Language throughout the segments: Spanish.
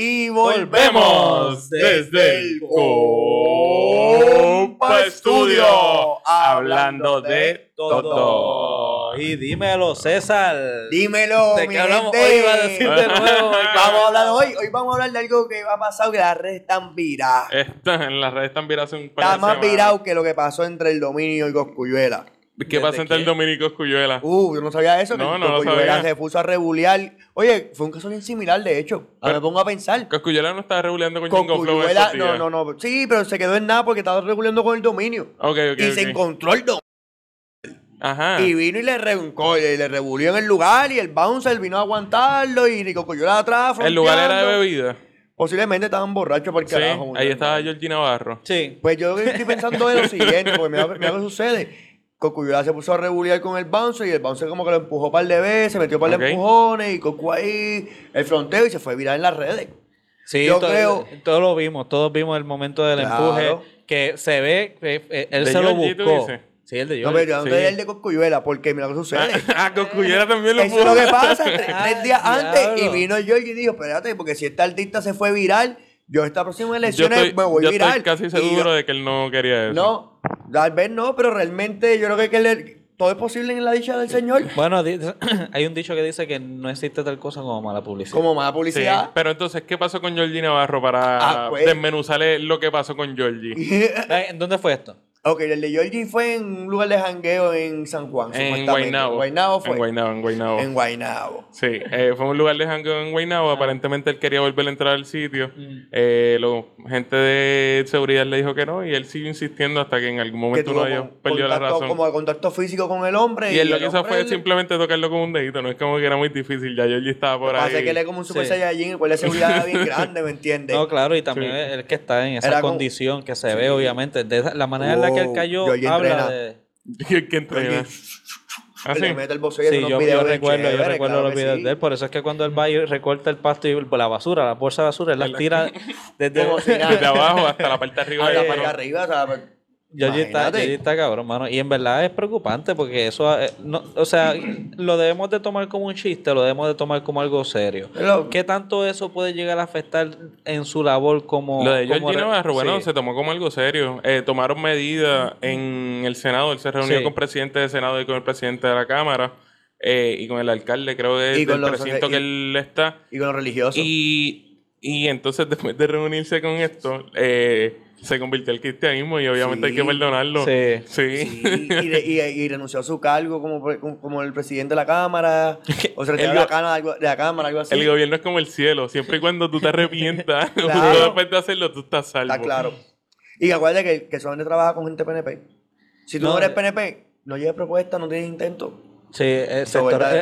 Y volvemos desde el Compa Estudio, hablando de todo. Y dímelo, César. Dímelo, ¿De mi qué hablamos gente. hoy? Iba a decir de nuevo. Vamos a hablar hoy. Hoy vamos a hablar de algo que ha pasado que las redes están viradas. Está en las redes están viradas hace un par Está de más semanas. virado que lo que pasó entre el dominio y Coscuyuela. ¿Qué pasa ¿Desde entre el? Dominico Escuyuela? Uh, yo no sabía eso. que No, no lo sabía. se puso a rebulear. Oye, fue un caso bien similar, de hecho. Ahora me pongo a pensar. Coscuyuela no estaba regulando con Flow Cosculluela, esos días. no, no, no. Sí, pero se quedó en nada porque estaba regulando con el dominio. Ok, ok, y se encontró el dominio. Ajá. Y vino y le rebuncó, y le rebulió en el lugar y el bouncer vino a aguantarlo y Cosculluela atrás. El lugar era de bebida. Posiblemente estaban borrachos por el Sí, carajo. ahí estaba Georgie Navarro. Sí. Pues yo estoy pensando de lo siguiente, porque mira, mira lo que sucede. Cocuyuela se puso a rebuliar con el bouncer y el bouncer como que lo empujó un par de veces, metió un par de empujones y Cocu ahí, el fronteo y se fue viral en las redes. Sí, Yo creo- todos lo vimos, todos vimos el momento del Claro. empuje que se ve, eh, eh, él ¿De se lo buscó. Sí, el de No, Georgie. pero yo no sí. el de Cocuyuela, porque mira lo que sucede. Ah, Coscuyuela también lo Eso es lo puso. que pasa, tres, tres días antes, y vino Georgie y dijo, espérate, porque si este artista se fue viral, yo esta próxima estoy, me voy yo viral. estoy casi Y seguro yo- de que él no quería eso. No, tal vez no, pero realmente yo creo que, que le- todo es posible en la dicha del Señor. Bueno, hay un dicho que dice que no existe tal cosa como mala publicidad. Como mala Sí, publicidad. pero entonces, ¿qué pasó con Georgie Navarro para Ah, pues. desmenuzarle lo que pasó con Georgie? ¿En dónde fue esto? Ok, el de Georgie fue en un lugar de jangueo en San Juan. En. Guaynabo. Guaynabo fue. En Guaynabo, en Guaynabo. En Guaynabo. Sí, eh, fue un lugar de jangueo en Guaynabo. Aparentemente él quería volver a entrar al sitio. Eh, lo, gente de seguridad le dijo que no y él siguió insistiendo hasta que en algún momento uno de ellos perdió la contacto- razón. Como contacto físico con el hombre. Y él lo el que hizo fue le- simplemente tocarlo con un dedito. No es como que era muy difícil. Ya Georgie estaba por Lo pasa ahí. es que él es como un super Sí. saiyajin, el cual de seguridad era bien grande, ¿me entiendes? No, claro, y también Sí. el que está en esa Era como- condición que se ve, obviamente. De esa- la manera en la que él Wow, cayó Georgie habla entrena. de. que entrena. ¿Ah, Que sí? le mete el boxeo y hace Sí, unos yo, videos yo bien recuerdo, yo chéveres, recuerdo claro los que videos sí. de él. Por eso es que cuando él va y recorta el pasto y la basura, la bolsa de basura, él las tira desde. Como si nada. Desde abajo hasta la parte de arriba. Ahí de la la mano. parte de arriba, o sea, Georgie está. Georgie está cabrón, mano. Y en verdad es preocupante porque eso, eh, no, o sea, lo debemos de tomar como un chiste, lo debemos de tomar como algo serio. Pero- ¿Qué tanto eso puede llegar a afectar en su labor como... Lo de Georgie Navarro, bueno, Sí. se tomó como algo serio. Eh, tomaron medidas en el Senado. Él se reunió Sí. con el presidente del Senado y con el presidente de la Cámara. eh, y con el alcalde, creo que es con del los- precinto y- que él está. Y con los religiosos. Y, y entonces, después de reunirse con esto, eh, se convirtió al cristianismo y obviamente hay que perdonarlo. Sí. Sí. Sí, y, de- y- y renunció a su cargo como, como, como el presidente de la Cámara, o se retiró El de la, go- Cámara, algo- de la Cámara, algo así. El gobierno es como el cielo. Siempre y cuando tú te arrepientas, Claro. después de hacerlo, tú estás salvo. Está claro. Y acuérdate que, que solamente trabaja con gente PNP. Si tú no, No, eres eh. PNP, no lleves propuesta, no tienes intento. Sí, eh,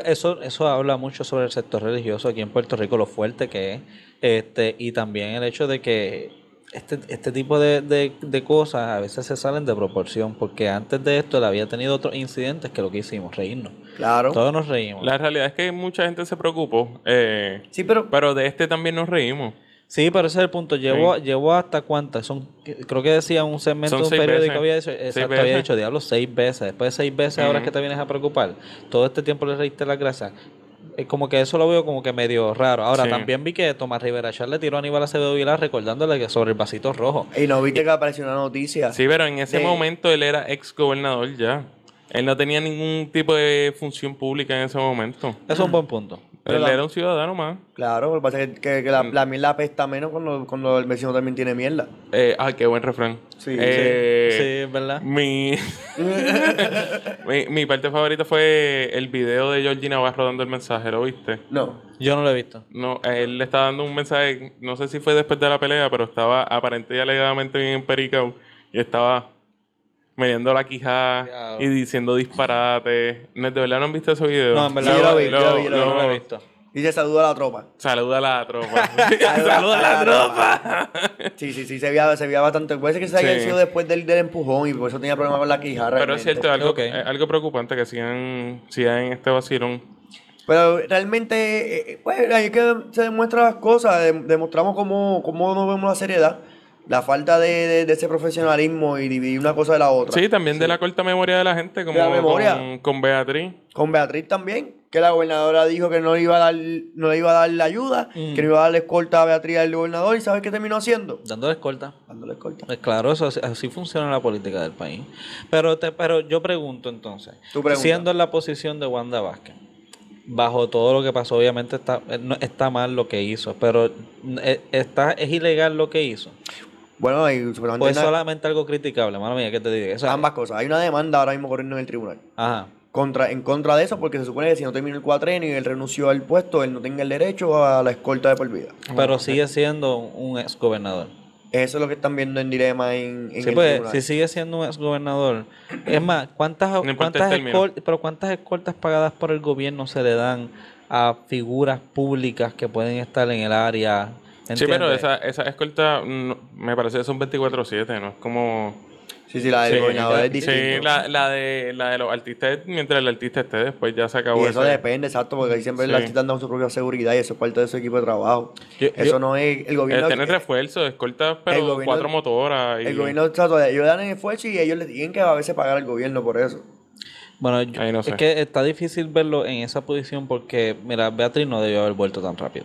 eso, eso habla mucho sobre el sector religioso aquí en Puerto Rico, lo fuerte que es, este, y también el hecho de que este, este tipo de, de- de cosas a veces se salen de proporción, porque antes de esto él había tenido otros incidentes que lo que hicimos, reírnos. Claro. Todos nos reímos. La realidad es que mucha gente se preocupó. eh, Sí, pero pero de este también nos reímos. Sí, pero ese es el punto. Llevó, llevó hasta cuántas. Son, creo que decía un segmento de un periódico veces. había dicho, exacto, había dicho, diablo, seis veces. Después de seis veces, ahora es que te vienes a preocupar. Todo este tiempo le reíste las grasas. Es como que eso lo veo como que medio raro. Ahora, Sí. también vi que Tomás Rivera Char le tiró a Aníbal Acevedo Vilar recordándole que sobre el vasito rojo. y no viste que apareció una noticia. Sí, pero en ese De- momento él era ex gobernador ya. Él no tenía ningún tipo de función pública en ese momento. Eso es un buen punto. Pero Él la- era un ciudadano más. Claro, lo que pasa es que, que- la, la mierda apesta menos cuando, cuando el vecino también tiene mierda. Eh, ah, qué buen refrán. Sí, Eh, sí, verdad. Mi, mi, mi parte favorita fue el video de Georgie Navarro dando el mensaje, ¿lo viste? No. Yo no lo he visto. No, él le estaba dando un mensaje, no sé si fue después de la pelea, pero estaba aparente y alegadamente bien empericado y estaba mediando la quijada Diablo. y diciendo disparates. ¿No- ¿De verdad no han visto ese video? No, en verdad Sí, lo vi, lo vi, lo vi, no lo lo- he visto. Dice saludo a la tropa. Saluda a la tropa. Saluda a la tropa. Sí, sí, sí, se veía, se veía bastante. Puede ser que se haya Sí. sido después del, del empujón y por eso tenía problemas con la quijada. Pero es cierto, algo, Ok. eh, algo preocupante que sigan, sigan en este vacilón. Pero realmente, eh, pues ahí es que se demuestran las cosas, de- demostramos cómo, cómo no vemos la seriedad, la falta de, de- de ese profesionalismo y dividir una cosa de la otra. Sí, también de la corta memoria de la gente, como la memoria. Con, con Beatriz. Con Beatriz también, que la gobernadora dijo que no le iba a dar, no le iba a dar la ayuda, Mm. que no iba a darle escolta a Beatriz al gobernador, y ¿sabes qué terminó haciendo? Dándole escolta. Dándole escolta. Pues claro, eso, así- así funciona la política del país. Pero, te, pero yo pregunto entonces, siendo en la posición de Wanda Vázquez, bajo todo lo que pasó, obviamente está, eh, no- está mal lo que hizo, pero eh, está, es ilegal lo que hizo. Bueno, y supuestamente Pues hay una- solamente algo criticable, mano mía, que te diga. Eso- ambas cosas. Hay una demanda ahora mismo corriendo en el tribunal. Ajá. Contra, en contra de eso, porque se supone que si no terminó el cuatrenio y él renunció al puesto, él no tenga el derecho a la escolta de por vida. Pero sigue siendo un ex gobernador. Eso es lo que están viendo en dilema en, en Sí, el pues, tribunal. si sigue siendo un ex gobernador. Es más, ¿cuántas, importa el cuántas, término. escol- pero ¿cuántas escoltas pagadas por el gobierno se le dan a figuras públicas que pueden estar en el área? Sí, pero esa, esa escolta no, me parece que son 24-7, ¿no? Es como... Sí, sí, la del Sí, gobernador es sí, distinto. la, la de, la de los artistas, mientras el artista esté, después ya se acabó Y eso ese- depende, exacto, porque ahí siempre el Sí. artista anda con su propia seguridad y eso es parte de su equipo de trabajo. Yo- eso yo- no es el Eh, gobierno. tener refuerzo, escolta, pero el gobierno- cuatro motoras. Y, el gobierno, exacto, ellos dan el esfuerzo y ellos le tienen que a veces pagar al gobierno por eso. Bueno, yo- Ahí no sé. es que está difícil verlo en esa posición porque, mira, Beatriz no debió haber vuelto tan rápido.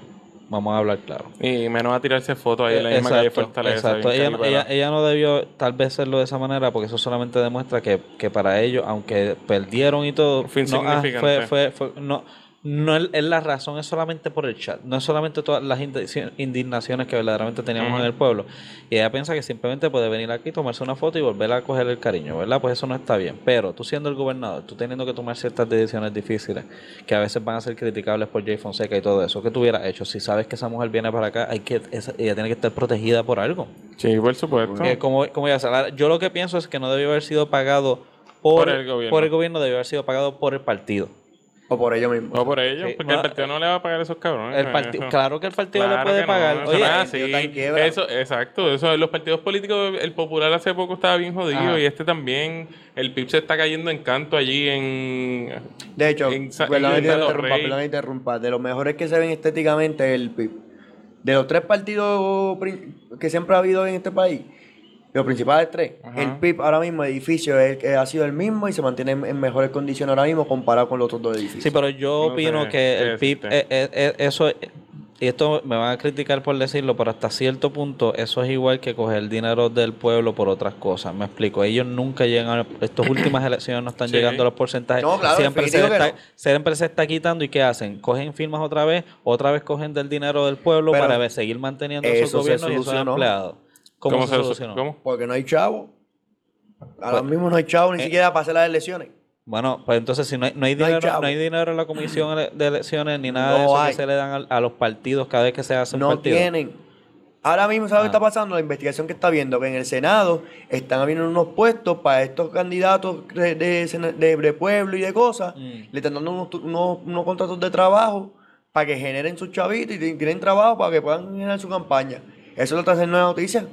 Vamos a hablar claro. y menos a tirarse fotos ahí en la misma Exacto, calle Fortaleza. exacto. Ella, ella, ella no debió tal vez hacerlo de esa manera porque eso solamente demuestra que, que para ellos, aunque perdieron y todo, Fue no, ah, insignificante. fue, fue, fue- no, no es, es la razón, es solamente por el chat, no es solamente todas las indi- indignaciones que verdaderamente teníamos en el pueblo. Y ella piensa que simplemente puede venir aquí, tomarse una foto y volver a coger el cariño, ¿verdad? Pues eso no está bien. Pero tú siendo el gobernador, tú teniendo que tomar ciertas decisiones difíciles que a veces van a ser criticables por Jay Fonseca y todo eso, ¿qué tú hubieras hecho? Si sabes que esa mujer viene para acá, hay que, esa- ella tiene que estar protegida por algo. Sí, por supuesto. Eh, como, como ya sabes, yo lo que pienso es que no debió haber sido pagado por, Por el gobierno. por el gobierno, debió haber sido pagado por el partido. O por ellos mismos. O por ellos, Sí, porque no, el partido no le va a pagar a esos cabrones. El eh, claro que el partido le Claro puede que no, pagar. eso Oye. Eso, exacto. Eso, los partidos políticos, el popular hace poco estaba bien jodido Ajá. y este también. El PIB se está cayendo en canto allí en. De hecho, en interrumpa, de los mejores que se ven estéticamente es el PIB. De los tres partidos que siempre ha habido en este país, los principales tres, Ajá. el PIB ahora mismo, el edificio es el que ha sido el mismo y se mantiene en, en mejores condiciones ahora mismo comparado con los otros dos edificios. Sí, pero yo No opino sé que el PIB, eh, eh, eh, eso, y esto me van a criticar por decirlo, pero hasta cierto punto eso es igual que coger dinero del pueblo por otras cosas. Me explico, ellos nunca llegan, a, estas últimas elecciones no están Sí. llegando a los porcentajes. No, claro, siempre, se está, no. siempre se está quitando y ¿qué hacen? Cogen firmas otra vez, otra vez cogen del dinero del pueblo Pero para seguir manteniendo se gobiernos y solucionó. empleados. ¿Cómo, ¿Cómo se, se solucionó? ¿Cómo? Porque no hay chavo. Ahora Pues- mismo no hay chavo ni eh, siquiera para hacer las elecciones. Bueno, pues entonces si no hay, no hay No hay dinero, no hay dinero en la comisión de elecciones ni nada de No eso hay. que se le dan a, a los partidos cada vez que se hace un No partido. tienen. Ahora mismo, ¿sabes Ah. qué está pasando? La investigación que está viendo, que en el Senado están habiendo unos puestos para estos candidatos de, de, sena- de- de pueblo y de cosas. Mm. Le están dando unos, unos, unos contratos de trabajo para que generen sus chavitos y ti- tienen trabajo para que puedan generar su campaña. Eso lo está haciendo la noticia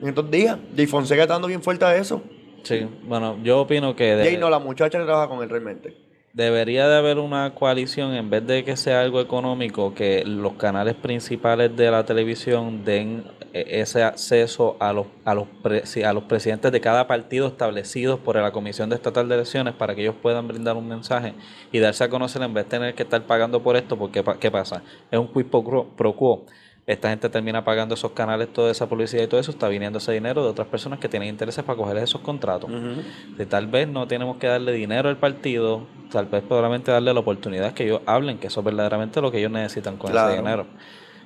en estos días. Jay Fonseca está dando bien fuerte a eso. Sí, bueno, yo opino que Jay no, la muchacha que trabaja con él realmente. debería de haber una coalición en vez de que sea algo económico, que los canales principales de la televisión den eh, ese acceso a los a los pre- a los presidentes de cada partido establecidos por la Comisión de Estatal de Elecciones para que ellos puedan brindar un mensaje y darse a conocer en vez de tener que estar pagando por esto, porque ¿qué pasa? Es un quid pro quo. Esta gente termina pagando esos canales, toda esa publicidad y todo eso, está viniendo ese dinero de otras personas que tienen intereses para coger esos contratos. De tal vez no tenemos que darle dinero al partido, tal vez solamente darle la oportunidad que ellos hablen, que eso es verdaderamente lo que ellos necesitan con Claro. ese dinero.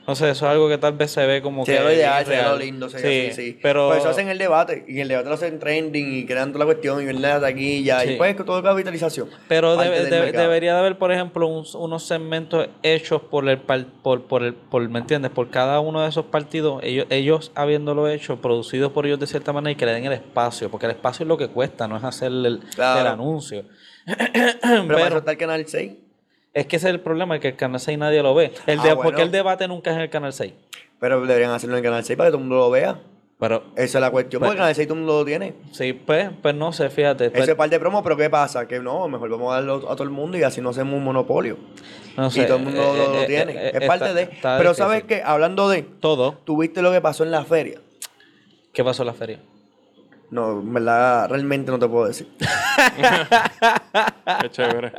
Entonces, eso es algo que tal vez se ve como que. Sería lo ideal, irreal. lo lindo, sería sí, así, sí. Pero. Por eso hacen el debate, y el debate lo hacen trending y crean toda la cuestión y ven la taquilla Sí. y pues todo capitalización. Pero debería de haber, por ejemplo, un- unos segmentos hechos por el por, por el, por, ¿me entiendes? Por cada uno de esos partidos, ellos, ellos habiéndolo hecho, producidos por ellos de cierta manera y que le den el espacio, porque el espacio es lo que cuesta, no es hacer el, Claro. el anuncio. Pero, para Pero- está el canal 6. Es que ese es el problema, que el Canal 6 nadie lo ve. El Ah, de, bueno. Porque el debate nunca es en el Canal 6. Pero deberían hacerlo en el canal 6 para que todo el mundo lo vea. Pero, Esa es la cuestión, porque el canal 6 todo el mundo lo tiene. sí, pues, pues no sé, fíjate. pues, Ese es parte de promo, pero ¿qué pasa? Que no, mejor vamos a darlo a todo el mundo y así no hacemos un monopolio. no sé, y todo el mundo eh, lo, lo eh, tiene. eh, es eh, parte de. Pero difícil. ¿sabes qué? Hablando de, Todo. tuviste lo que pasó en la feria. ¿Qué pasó en la feria? No, en verdad, realmente no te puedo decir. Qué chévere.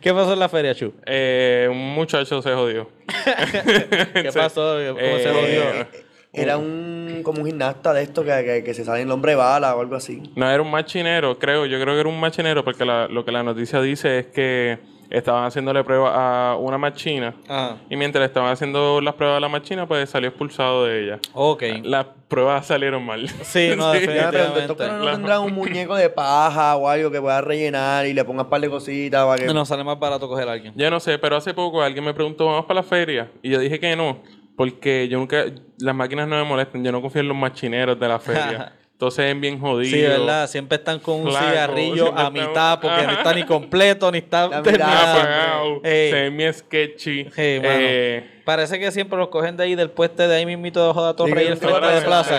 ¿Qué pasó en la feria, Chu? Eh, un muchacho se jodió. ¿Qué pasó? ¿Cómo se Eh, jodió? Era un como un gimnasta de esto que, que, que se sale en el hombre bala o algo así. No, era un machinero, creo. Yo creo que era un machinero porque la- lo que la noticia dice es que estaban haciéndole pruebas a una machina. Ah, Y mientras le estaban haciendo las pruebas a la machina, pues salió expulsado de ella. ok. Las pruebas salieron mal. Sí, no, Yo me pregunto, ¿estos definitivamente. caras no Claro. tendrán un muñeco de paja o algo que pueda rellenar y le pongas un par de cositas para que... No sale más barato coger a alguien. Yo no sé, pero hace poco alguien me preguntó, ¿vamos para la feria? Y yo dije que no, porque yo nunca, las máquinas no me molestan, yo no confío en los machineros de la feria. Entonces es bien jodido. Sí, ¿verdad? Siempre están con un cigarrillo a mitad porque no Ajá. está ni completo ni está terminado. apagado, Ey. se ve bien sketchy. Eh, Parece que siempre los cogen de ahí del pueste de ahí mismito debajo de la torre y el frente de plaza.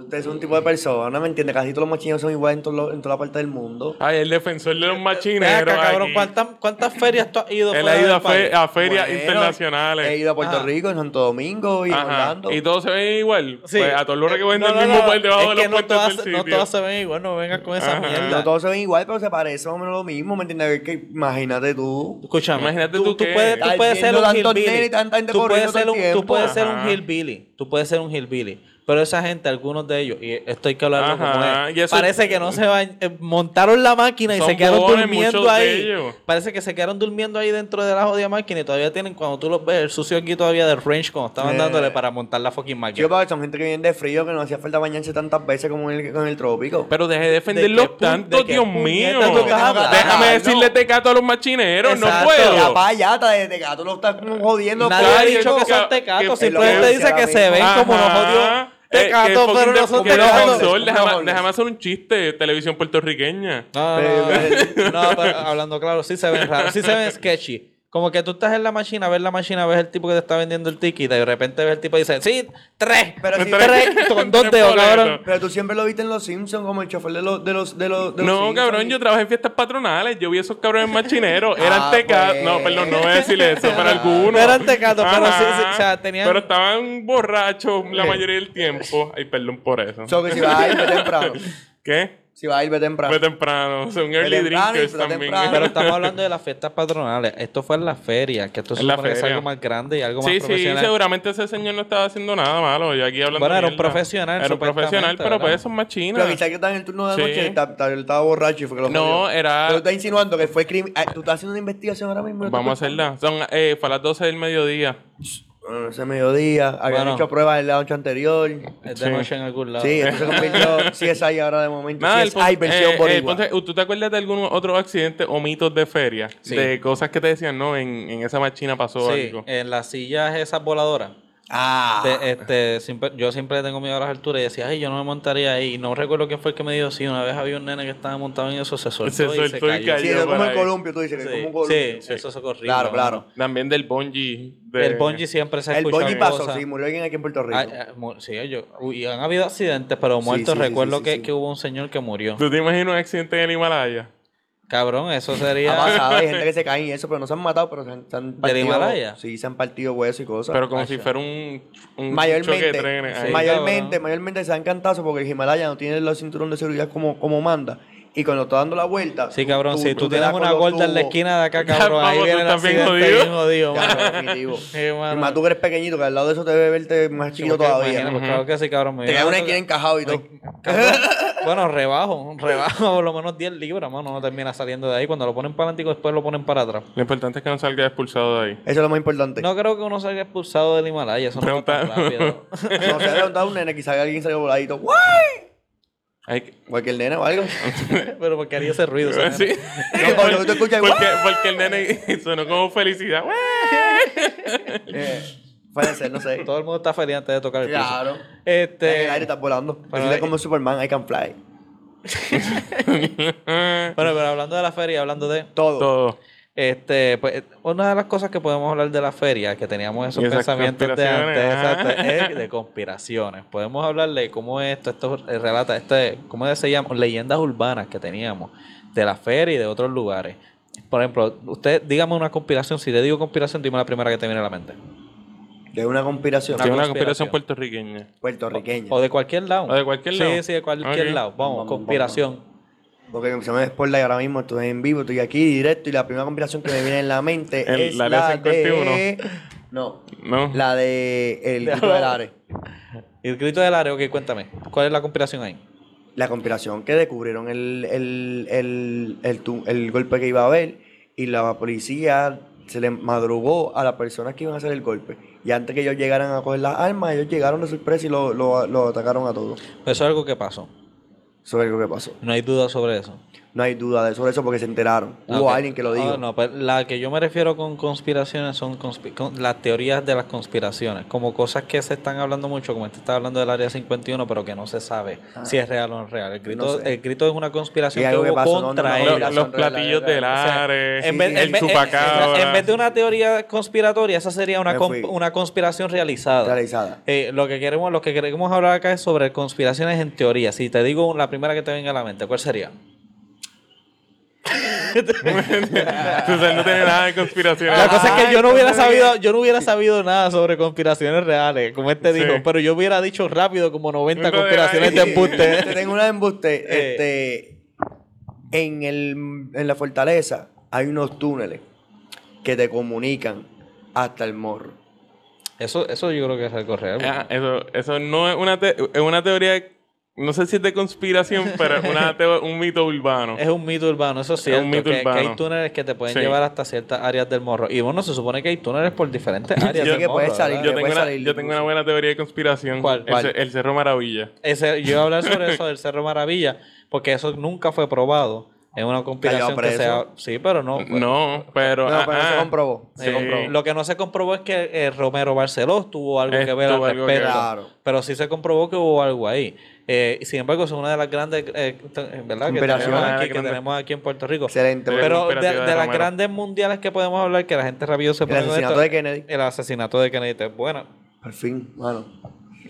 ustedes son- un tipo de persona, ¿no me entiendes? Casi todos los machinos son iguales en, todo en toda la parte del mundo. ay, el defensor de los machineros. cabrón. ¿cuántas, ¿cuántas ferias tú has ido Él ha ido a, fe- a ferias Bueno, internacionales. He ido a Puerto Ajá. Rico, en Santo Domingo y en Ajá. Orlando. Y todos se ven igual. Sí. Pues a todos los que venden No, no, el mismo no, por debajo es de los no puentes todas, del no sitio. todas se ven igual, no vengas con esa Ajá. mierda. No todos se ven igual, pero se parece más o menos lo mismo, ¿me entiendes? Imagínate tú. Escúchame, Imagínate tú, tú puedes, ser tantos hillbilly. nenes y tanta gente Tú puedes ser un, tú puedes ser un hillbilly. Tú puedes ser un hillbilly. Pero esa gente, algunos de ellos, y esto hay que hablarlo Ajá, como es, parece que no se van, eh, montaron la máquina y se quedaron durmiendo ahí. Parece que se quedaron durmiendo ahí dentro de la jodida máquina y todavía tienen, cuando tú los ves, el sucio aquí todavía del range cuando estaban Eh. dándole para montar la fucking máquina. porque son gente que viene de frío, que no hacía falta bañarse tantas veces como en el, con el trópico. Pero deje de ¿De defenderlos tanto, de Dios mío. Déjame Ah, decirle no. tecato a los machineros, Exacto. no La puedo. payata de gato lo está como jodiendo. Nadie ha dicho que que- son tecatos, que- simplemente que- dice que que- se ven como los jodidos Eh, tecatos, que pero no son déjame, hacer un chiste. Televisión puertorriqueña. No, no, no, no, pero hablando claro, sí se ven raros, sí se ven sketchy. Como que tú estás en la máquina, ves la máquina, ves el tipo que te está vendiendo el ticket y de repente ves el tipo y dice, sí, tres, Pero si- tres, con dos dedos, cabrón. Pero tú siempre lo viste en Los Simpsons como el chofer de los de los de los, de los No, Simpsons. cabrón, yo trabajé en fiestas patronales. Yo vi esos cabrones machineros. Eran Ah, tecatos. pues. No, perdón, no voy a decir eso, pero algunos. No eran tecatos, pero sí, sí, o sea, tenían- Pero estaban borrachos la mayoría del tiempo. Ay, perdón por eso. So que si vas a ir, ve temprano. ¿Qué? Si vas a ir, ve temprano. Fue temprano. Son Ve early temprano y drinkers fue también. temprano. Pero estamos hablando de las fiestas patronales. Esto fue en la feria, que esto se En la supone que es feria. algo más grande y algo más Sí, sí, profesional. seguramente ese señor no estaba haciendo nada malo. Y aquí hablando Bueno, era un mierda. profesional, Era un profesional, pero ¿verdad? pues son más Pero chinas. quizás que estaba en el turno de Sí. noche, él estaba borracho y fue que lo No, jodió. era- Pero tú estás insinuando que fue crimen. ah, Tú estás haciendo una investigación ahora mismo. Vamos a hacerla. Son, eh, fue a las 12 del mediodía. Bueno, ese mediodía. Habían Bueno. hecho pruebas la noche anterior. Es de Sí. noche en algún lado. Sí, esto se convirtió. Sí, es ahí ahora de momento. Nada, sí, el es punto- hay versión eh, el boricua. ¿Tú te acuerdas de algún otro accidente o mitos de feria? Sí. De cosas que te decían, no, en, en esa machina pasó Sí, algo. en las sillas esas voladoras. Ah. de- este, siempre- yo siempre tengo miedo a las alturas y decía, ay, yo no me montaría ahí. Y no recuerdo quién fue el que me dijo, sí, una vez había un nene que estaba montado en eso, se soltó, Se y se soltó y cayó. cayó. sí, es como el columpio, tú dices que Sí, como un columpio. sí, eso es horrible. Claro, mano. claro. También del bungee. de- El bungee siempre se ha El bungee pasó, cosas. sí, murió alguien aquí en Puerto Rico. Ah, ah, mu- sí, yo, uy, han habido accidentes, pero muertos. sí, sí, Recuerdo sí, que, sí. que hubo un señor que murió. ¿Tú te imaginas un accidente en el Himalaya? Cabrón, eso Ha sería. pasado, hay gente que se cae y eso, pero no se han matado, pero se han, se han partido. Himalaya? Sí, se han partido huesos y cosas. Pero como Ay, si fuera un, un choque mayormente, de trenes. sí. mayormente, cabrón. mayormente se dan cantazos porque el Himalaya no tiene los cinturones de seguridad como, como manda. Y cuando está dando la vuelta. Sí, cabrón, si tú, te tienes una gorda en la esquina de acá, cabrón, ahí tú viene el accidente jodido. bien jodido. Sí, más tú que eres pequeñito, que al lado de eso te debe verte más Porque todavía. imagina, pues, claro que sí, cabrón. me Te queda una esquina encajado y todo. Bueno, rebajo, rebajo por lo menos 10 libras, mano, no termina saliendo de ahí. Cuando lo ponen para adelante y después lo ponen para atrás. Lo importante es que no salga expulsado de ahí. Eso es lo más importante. No creo que uno salga expulsado del Himalaya, eso no está tan Pregunta- rápido. No se ha levantado un nene, quizás alguien salió voladito. ¡Guay! Hay que- Cualquier nene o algo. Pero porque haría ese ruido. ese Sí. No, porque porque, porque el nene sonó como felicidad. Eh, puede ser, no sé. Todo el mundo está feliz antes de tocar el piso. Claro. En el Este, aire estás volando. Pero Pero hay- como Superman, I can fly. bueno, pero hablando de la feria, hablando de Todo. Todo. Este, pues, una de las cosas que podemos hablar de la feria, que teníamos esos pensamientos de conspiraciones, antes, exacto, es de conspiraciones. Podemos hablarle de cómo esto, esto eh, relata, este, ¿cómo se llama? Leyendas urbanas que teníamos de la feria y de otros lugares. Por ejemplo, usted dígame una conspiración, si le digo conspiración, dime la primera que te viene a la mente. De una conspiración Sí, una conspiración. conspiración puertorriqueña. puertorriqueña. O de cualquier lado. O de cualquier lado. Sí, sí, de cualquier lado. Vamos, Vamos, conspiración. Porque se me ahora mismo, estoy en vivo, estoy aquí directo y la primera conspiración que me viene en la mente El- es la la, área 51. de... No, ¿No? la de el grito del Ares. Y el grito del área, ok, cuéntame. ¿Cuál es la conspiración ahí? La conspiración que descubrieron el, el, el, el, el golpe que iba a haber y la policía se le madrugó a las personas que iban a hacer el golpe. Y antes que ellos llegaran a coger las armas, ellos llegaron de sorpresa y lo, lo, lo atacaron a todos. Eso es algo que pasó. Eso es lo que pasó. No hay duda sobre eso. No hay duda de sobre eso porque se enteraron. Hubo alguien que lo Ah, dijo. no, pues la que yo me refiero con conspiraciones son conspi- con- las teorías de las conspiraciones, como cosas que se están hablando mucho, como este está hablando del área 51, pero que no se sabe si es real o no es real. El grito, Ah. No sé. el grito es una conspiración que hubo pasó, no, no, contra no, ellos. Los, platillos del O sea, el en vez- en- chupacabra. en vez de una teoría conspiratoria, esa sería una, una conspiración realizada. Realizada. Eh, lo que queremos, lo que queremos hablar acá es sobre conspiraciones en teoría. Si te digo la primera que te venga a la mente, ¿cuál sería? Entonces no tiene nada de conspiración. La cosa es que yo no hubiera ¿cómo es sabido, yo no hubiera sabido nada sobre conspiraciones reales, como este Sí. dijo, pero yo hubiera dicho rápido como 90 Uno de conspiraciones de. Te embuste. tengo una de embuste. Eh. Este, en, el, en la fortaleza hay unos túneles que te comunican hasta el morro. Eso, eso yo creo que es algo real. Ah, eso, eso no es una, te- es una teoría, no sé si es de conspiración, pero es una un mito urbano. Es un mito urbano, eso es un cierto. mito que, que hay túneles que te pueden Sí. llevar hasta ciertas áreas del morro. Y bueno, se supone que hay túneles por diferentes áreas Yo- del que morro. puedes salir, yo, que tengo puede una, salir yo tengo una buena teoría de conspiración. ¿Cuál? El, ¿Cuál? ce- el Cerro Maravilla. Ese, yo iba a hablar sobre eso del Cerro Maravilla, porque eso nunca fue probado. Es una conspiración que preso. sea. Sí, pero no. No, pero. No, pero no ah, se ah, comprobó. Sí. Se comprobó. Lo que no se comprobó es que eh, Romero Barceló tuvo algo que ver al que respecto. ver. Claro. Pero sí se comprobó que hubo algo ahí. Eh, sin embargo, es una de las grandes, eh, ¿verdad? Que tenemos, aquí, las que grandes. tenemos aquí en Puerto Rico. Excelente. Pero de, conspirativa de de las grandes mundiales que podemos hablar, que la gente rápido se El pone con asesinato esto, de Kennedy. El asesinato de Kennedy es bueno. Al fin, mano.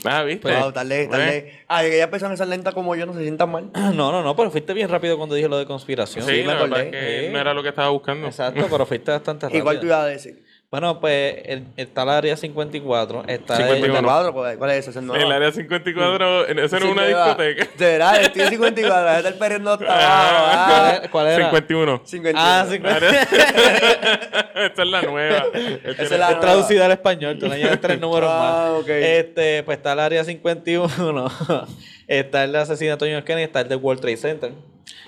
Ah, ¿viste? Wow, tal vez, tal Bueno. vez. Ay, que ya personas que son lentas como yo no se sientan mal. No, no, no, pero fuiste bien rápido cuando dije lo de conspiración. Sí, Sí, me acordé. es que Sí. no era lo que estaba buscando. Exacto, pero fuiste bastante rápido. Igual tú ibas a decir. Bueno, pues el- está el área 54, está el- 51. 54, ¿cuál cuál es ese? ¿Es el nuevo? El área 54, eso no es Sí, una discoteca. De verdad, estoy en 54, déjate el periodo abajo. Ah. ¿Cuál ah. era- ¿Cuál era? 51. 51. Ah, 50. Esta es la nueva. Esa es la- Es traducida al español, tú le añades tres números Ah, más. ok. Este, pues está el área 51, está el de asesinato de John Kennedy, está el de World Trade Center,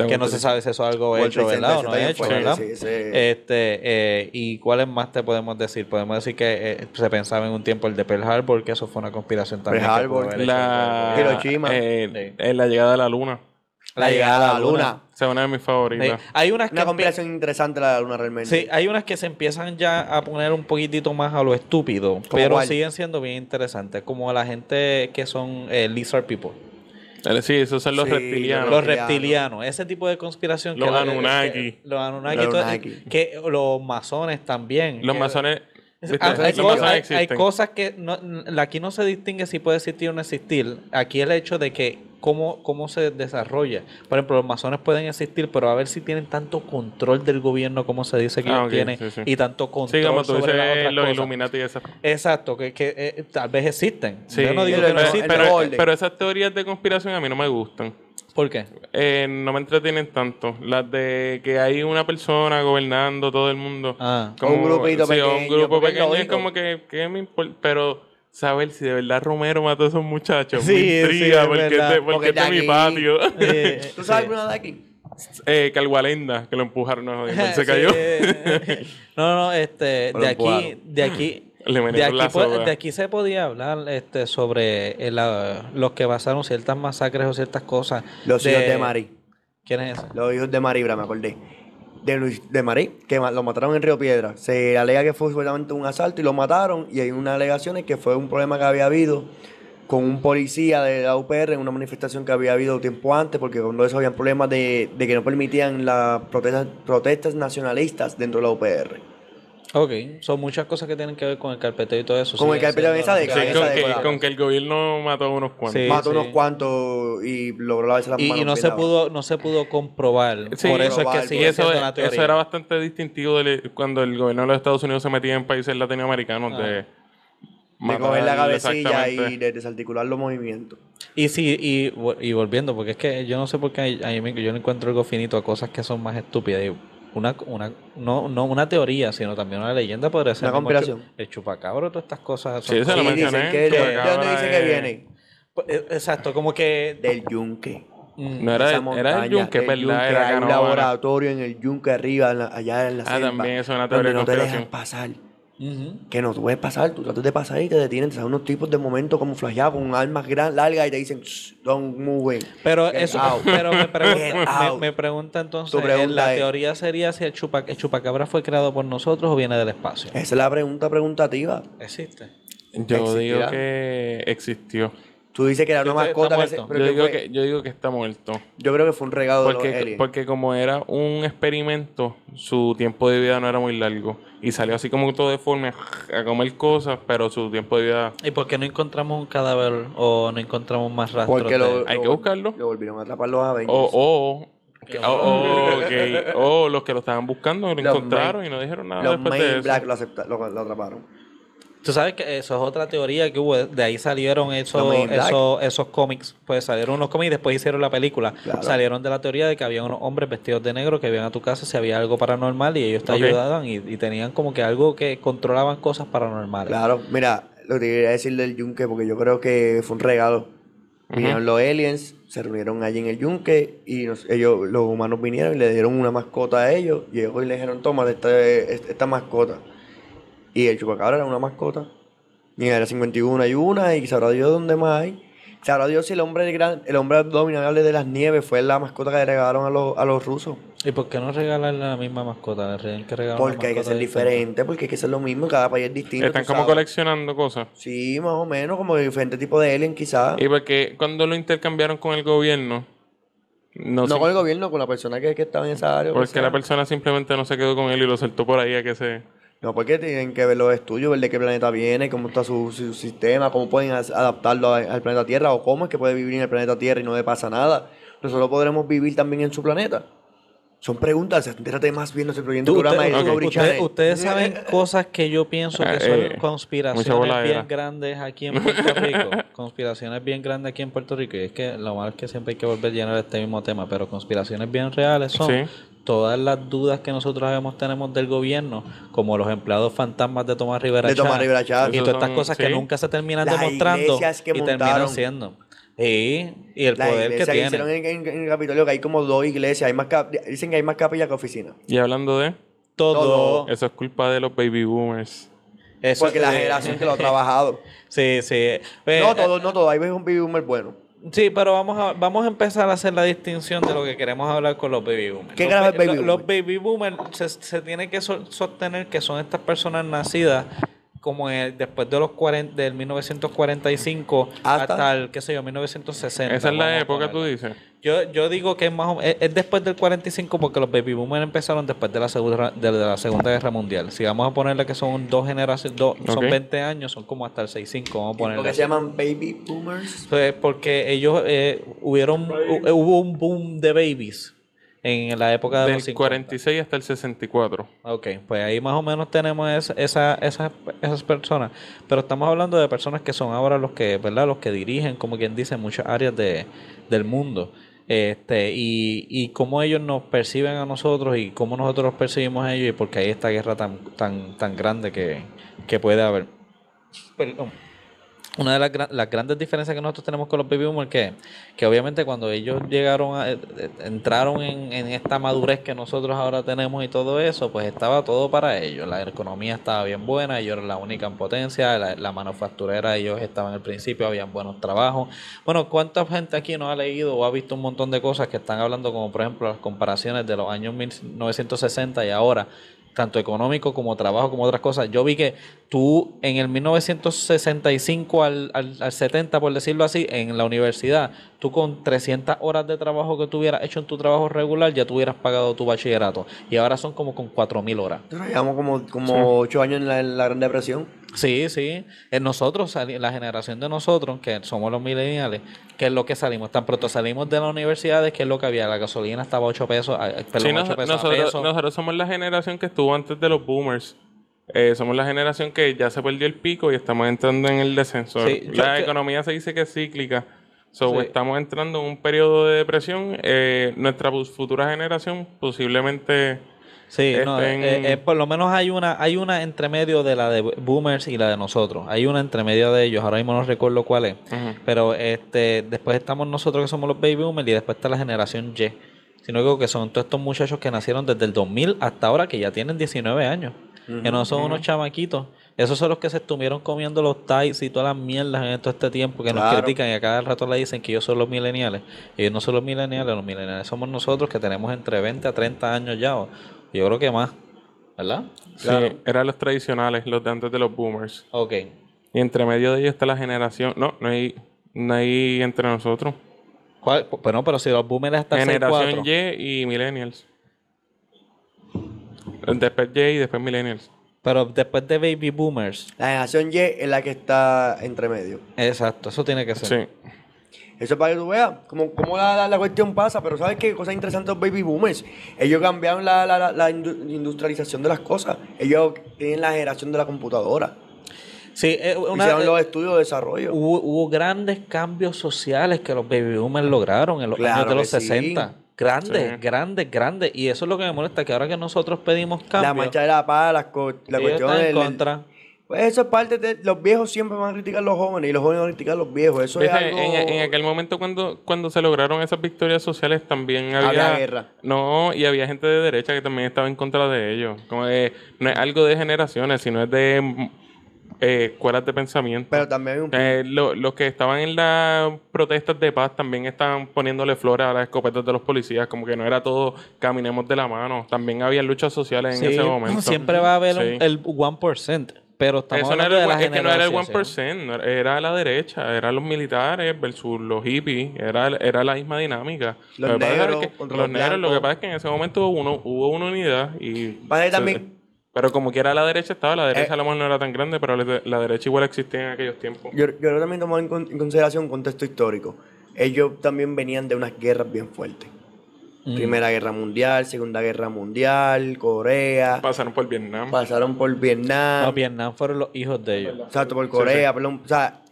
que no se sabe si eso es algo World hecho, ¿verdad? O no hecho, ¿verdad? sí, ese- Este, eh, ¿y cuáles más te podemos decir? Podemos decir que eh, se pensaba en un tiempo el de Pearl Harbor, que eso fue una conspiración también. Pearl Harbor. La, Hiroshima. eh, eh, la llegada de la luna. La llegada a la luna. Esa es una de mis Sí, favoritas. Hay unas que Una conspiración interesante la de la luna realmente. Sí, hay unas que se empiezan ya a poner un poquitito más a lo estúpido, ¿Cómo pero cuál? siguen siendo bien interesantes, como la gente que son eh, lizard people, Sí, esos son los Sí, reptilianos. los reptilianos. ese tipo de conspiración. Los que Anunnaki. que- los Anunnaki, Los todo- que los masones también. Los que- masones. Ah, hay, hay- cosas que no- aquí no se distingue si puede existir o no existir. Aquí el hecho de que cómo, cómo se desarrolla. Por ejemplo, los masones pueden existir, pero a ver si tienen tanto control del gobierno como se dice que Ah, ellos tienen sí, sí. y tanto control Sí, como tú sobre las dices, otras los cosas. Illuminati y esas. Exacto, que, que eh, tal vez existen. Sí, Yo no digo pero- que no existen. pero, pero esas teorías de conspiración a mí no me gustan. ¿Por qué? Eh, no me entretienen tanto. Las de que hay una persona gobernando todo el mundo. Ah. O un grupito sí, o un pequeño, grupo pequeño es como que, ¿qué me importa? Pero saber si de verdad Romero mató a esos muchachos. Sí, me sí, intriga porque, es de, porque Porque es mi patio. Eh, ¿Tú sabes alguna de aquí? eh, Calgualenda, que lo empujaron, no, se cayó. eh, no, no, este, de aquí, de aquí, Le de aquí, la po- soga. de aquí se podía hablar este, sobre el, ah, los que basaron ciertas masacres o ciertas cosas. Los hijos de Mari. ¿Quién es ese? Los hijos de Maribra, me acordé. De Luis de Marí, que lo mataron en Río Piedra. Se alega que fue supuestamente un asalto y lo mataron. Y hay unas alegaciones que fue un problema que había habido con un policía de la UPR en una manifestación que había habido tiempo antes, porque cuando eso habían problemas de, de que no permitían las protestas, protestas nacionalistas dentro de la UPR. Ok, son muchas cosas que tienen que ver con el carpeteo y todo eso. Con el sigue carpeteo esa de que Sí, con, que, colado. con que el gobierno mató a unos cuantos. Sí. Mató unos cuantos y logró lavarse las Y, y manos. no se pudo, no se pudo comprobar. Sí, Por eso probar, es que Y sigue eso, eso era bastante distintivo de cuando el gobierno de los Estados Unidos se metía en países latinoamericanos Ah. de De coger la cabecilla y de desarticular los movimientos. Y sí, y, y volviendo, porque es que yo no sé por qué hay- a mí yo no encuentro algo finito a cosas que son más estúpidas. Y una, una, no, no una teoría, sino también una leyenda podría ser. Una el conspiración. El chupacabro, todas estas cosas. son Sí, se lo mencioné, que, ¿de, dónde dice que viene? Pues, eh, Exacto, como que. Del yunque. mm, No era, Esa era el montaña, yunque, ¿verdad? yunque, Era hay un laboratorio en el yunque arriba, en la- allá en la Ah, selva, también es una donde teoría de no te dejan conspiración. Que no tú puedes pasar, tú tratas de pasar y te detienen. Te salen unos tipos de momento como flasheados con armas gran, largas y te dicen, "Shh, don't move. in". Pero Get eso, out. pero me pregunta, me, out. me pregunta entonces, pregunta la es- teoría sería si el, chupa, el chupacabra fue creado por nosotros o viene del espacio. Esa es la pregunta preguntativa. Existe. Yo digo que existió. Tú dices que era una mascota. que se- muerto. pero Yo que digo fue- que, yo digo que está muerto. yo creo que fue un regalo de los aliens. porque como era un experimento, su tiempo de vida no era muy largo. Y salió así como todo deforme a comer cosas, pero su tiempo de vida... ¿Y por qué no encontramos un cadáver o no encontramos más rastros? Porque lo, de- Hay lo- que buscarlo. Lo volvieron a atrapar los Avengers. O, o, o, o, ok, o los que lo estaban buscando lo Los encontraron main- y no dijeron nada los después Main de eso. Black lo, acepta- lo, lo atraparon. Tú sabes que eso es otra teoría que hubo. De ahí salieron esos, esos, esos cómics. Pues salieron unos cómics y después hicieron la película. Claro. Salieron de la teoría de que había unos hombres vestidos de negro que iban a tu casa si había algo paranormal y ellos te ayudaban y, y tenían como que algo que controlaban cosas paranormales. Claro, mira, lo que quería decir del yunque, porque yo creo que fue un regalo. Vinieron los aliens, se reunieron allí en el yunque y nos- ellos, los humanos vinieron y le dieron una mascota a ellos. Y ellos le dijeron, toma este- esta mascota. Y el chupacabra era una mascota. Y era 51 y una, y sabrá Dios dónde más hay. Sabrá Dios si el hombre gran, el hombre abominable de las nieves fue la mascota que le regalaron a los, a los rusos. ¿Y por qué no regalarle la misma mascota? Le tienen que regalar una Porque hay que ser diferente. diferente, porque hay que ser lo mismo, cada país es distinto. Están como sabes. coleccionando cosas. Sí, más o menos, como diferente tipo de alien quizás. Y porque cuando lo intercambiaron con el gobierno, no, No sé- con el gobierno, con la persona que, que estaba en esa área. o porque sea. la persona simplemente no se quedó con él y lo soltó por ahí a que se... No, porque tienen que ver los estudios, ver de qué planeta viene, cómo está su, su sistema, cómo pueden adaptarlo al planeta Tierra, o cómo es que puede vivir en el planeta Tierra y no le pasa nada. Nosotros podremos vivir también en su planeta. Son preguntas, entérate más bien nuestro proyecto programa de usted- Discovery usted- Channel. ustedes saben cosas que yo pienso que son Eh, conspiraciones bien grandes aquí en Puerto Rico. conspiraciones bien grandes aquí en Puerto Rico. Y es que lo malo es que siempre hay que volver a llenar este mismo tema. Pero conspiraciones bien reales son Sí. todas las dudas que nosotros sabemos tenemos del gobierno, como los empleados fantasmas de Tomás Rivera De Tomás Chá, Rivera Chá. Y todas estas cosas que nunca se terminan Las demostrando que y terminan siendo. Sí, y el La poder que iglesia tienen. hicieron en, en- en el Capitolio que hay como dos iglesias, hay más cap- dicen que hay más capillas que oficinas. Y hablando de... Todo. Todo. Eso es culpa de los baby boomers. Eso, Porque la eh, generación que lo ha trabajado. Sí, sí. Eh, No todo, no todo, hay un baby boomer bueno. Sí, pero vamos a, vamos a empezar a hacer la distinción de lo que queremos hablar con los baby boomers. ¿Qué los, carajo es ba- baby lo- boomer? Los baby boomers se, se tiene que so- sostener que son estas personas nacidas como en- después de los 40, del 1945 Hasta- hasta, el, qué sé yo, 1960. Esa es la época, tú dices. Yo, yo digo que es más o menos, es, es después del 45 porque los baby boomers empezaron después de la segunda, de la segunda guerra mundial. Si vamos a ponerle que son dos generaciones, dos, son Ok. 20 años, son como hasta el 65, vamos a ¿Por ponerle qué así. se llaman baby boomers? Pues porque ellos eh, hubieron hu- hubo un boom de babies en la época de los Del 50. 46 hasta el 64. Ok, pues ahí más o menos tenemos esa, esa- esas, esas personas. Pero estamos hablando de personas que son ahora los que, ¿verdad? Los que dirigen, como quien dice, muchas áreas de, del mundo. Este, y, y cómo ellos nos perciben a nosotros y cómo nosotros los percibimos a ellos y porque hay esta guerra tan, tan, tan grande que, que puede haber. Perdón. Una de las, las grandes diferencias que nosotros tenemos con los baby boomers que, que obviamente cuando ellos llegaron a, eh, eh, entraron en, en esta madurez que nosotros ahora tenemos y todo eso, pues estaba todo para ellos. La economía estaba bien buena, ellos eran la única en potencia, la, la manufacturera, ellos estaban al principio, habían buenos trabajos. Bueno, ¿cuánta gente aquí no ha leído o ha visto un montón de cosas que están hablando, como por ejemplo las comparaciones de los años 1960 y ahora? Tanto económico como trabajo, como otras cosas. Yo vi que tú en el 1965 al, al, al 70, por decirlo así, en la universidad, tú con 300 horas de trabajo que tuvieras hecho en tu trabajo regular, ya tuvieras pagado tu bachillerato. Y ahora son como con 4.000 horas. Llevamos como, como ocho años en la, en la Gran Depresión. Sí, sí. En nosotros, la generación de nosotros, que somos los millennials, que es lo que salimos. Tan pronto salimos de la universidad, que es lo que había. La gasolina estaba a 8 pesos, perdón, Sí, 8 nos- pesos a nosotros, peso. nosotros somos la generación que estuvo antes de los boomers. eh, somos la generación que ya se perdió el pico y estamos entrando en el descenso. Sí, la economía se dice que es cíclica. So, Sí. estamos entrando en un periodo de depresión. Eh, nuestra fu- futura generación posiblemente... Sí, no, Estén- eh, eh, por lo menos hay una, hay una entre medio de la de boomers y la de nosotros. Hay una entre medio de ellos, ahora mismo no recuerdo cuál es. Pero este, después estamos nosotros que somos los baby boomers y después está la generación Y. Si no digo que son todos estos muchachos que nacieron desde el 2000 hasta ahora que ya tienen 19 años. Que no son unos chamaquitos. Esos son los que se estuvieron comiendo los tights y todas las mierdas en todo este tiempo que nos critican y a cada rato le dicen que ellos son los millennials. Ellos no son los millennials, los millennials somos nosotros que tenemos entre 20 a 30 años ya. o- yo creo que más. ¿Verdad? Sí, eran los tradicionales, los de antes de los boomers. Ok. Y entre medio de ellos está la generación... No, no hay, no hay entre nosotros. ¿Cuál? Bueno, pero si los boomers hasta Generación 6'4". Y y millennials. Después Y y después millennials. Pero después de baby boomers. La generación Y es la que está entre medio. Exacto, eso tiene que ser. Sí. Eso es para que tú veas cómo, cómo la, la- la cuestión pasa. Pero ¿sabes qué cosa interesante los baby boomers? Ellos cambiaron la, la- la- la indu- industrialización de las cosas. Ellos tienen la generación de la computadora. Sí, eh, una- Hicieron eh, los estudios de desarrollo. hubo, hubo grandes cambios sociales que los baby boomers lograron en los Claro años de los que sí. 60. Grandes, Sí. grandes, grandes. Y eso es lo que me molesta, que ahora que nosotros pedimos la cambios, mancha de la paz, las co- la están en contra. Pues eso es parte de... Los viejos siempre van a criticar a los jóvenes y los jóvenes van a criticar a los viejos. Eso es algo... en, en aquel momento cuando, cuando se lograron esas victorias sociales también había, Había guerra. No, y había gente de derecha que también estaba en contra de ellos. Como que no es algo de generaciones, sino es de mm, eh, escuelas de pensamiento. Pero también hay un... Eh, lo- los que estaban en las protestas de paz también estaban poniéndole flores a las escopetas de los policías, como que no era todo caminemos de la mano. También había luchas sociales en Sí, ese momento. siempre va a haber un- Sí. el 1%, pero estamos Eso no hablando era el, de la es que no era el generación, 1%, no era- era la derecha, eran los militares versus los hippies, era, era la misma dinámica. Los Lo que pasa es negros que- los los negros, lo que pasa es que en ese momento uno, hubo una unidad y... Se- también- pero como quiera la derecha estaba, la derecha Eh. a lo mejor no era tan grande, pero la, derecha igual existía en aquellos tiempos. Yo, yo creo que también tomar en, con- en consideración un contexto histórico. Ellos también venían de unas guerras bien fuertes. Mm. Primera Guerra Mundial, Segunda Guerra Mundial, Corea, Pasaron por Vietnam. pasaron por Vietnam, No, Vietnam fueron los hijos de ellos. exacto, por Corea, perdón, o sea,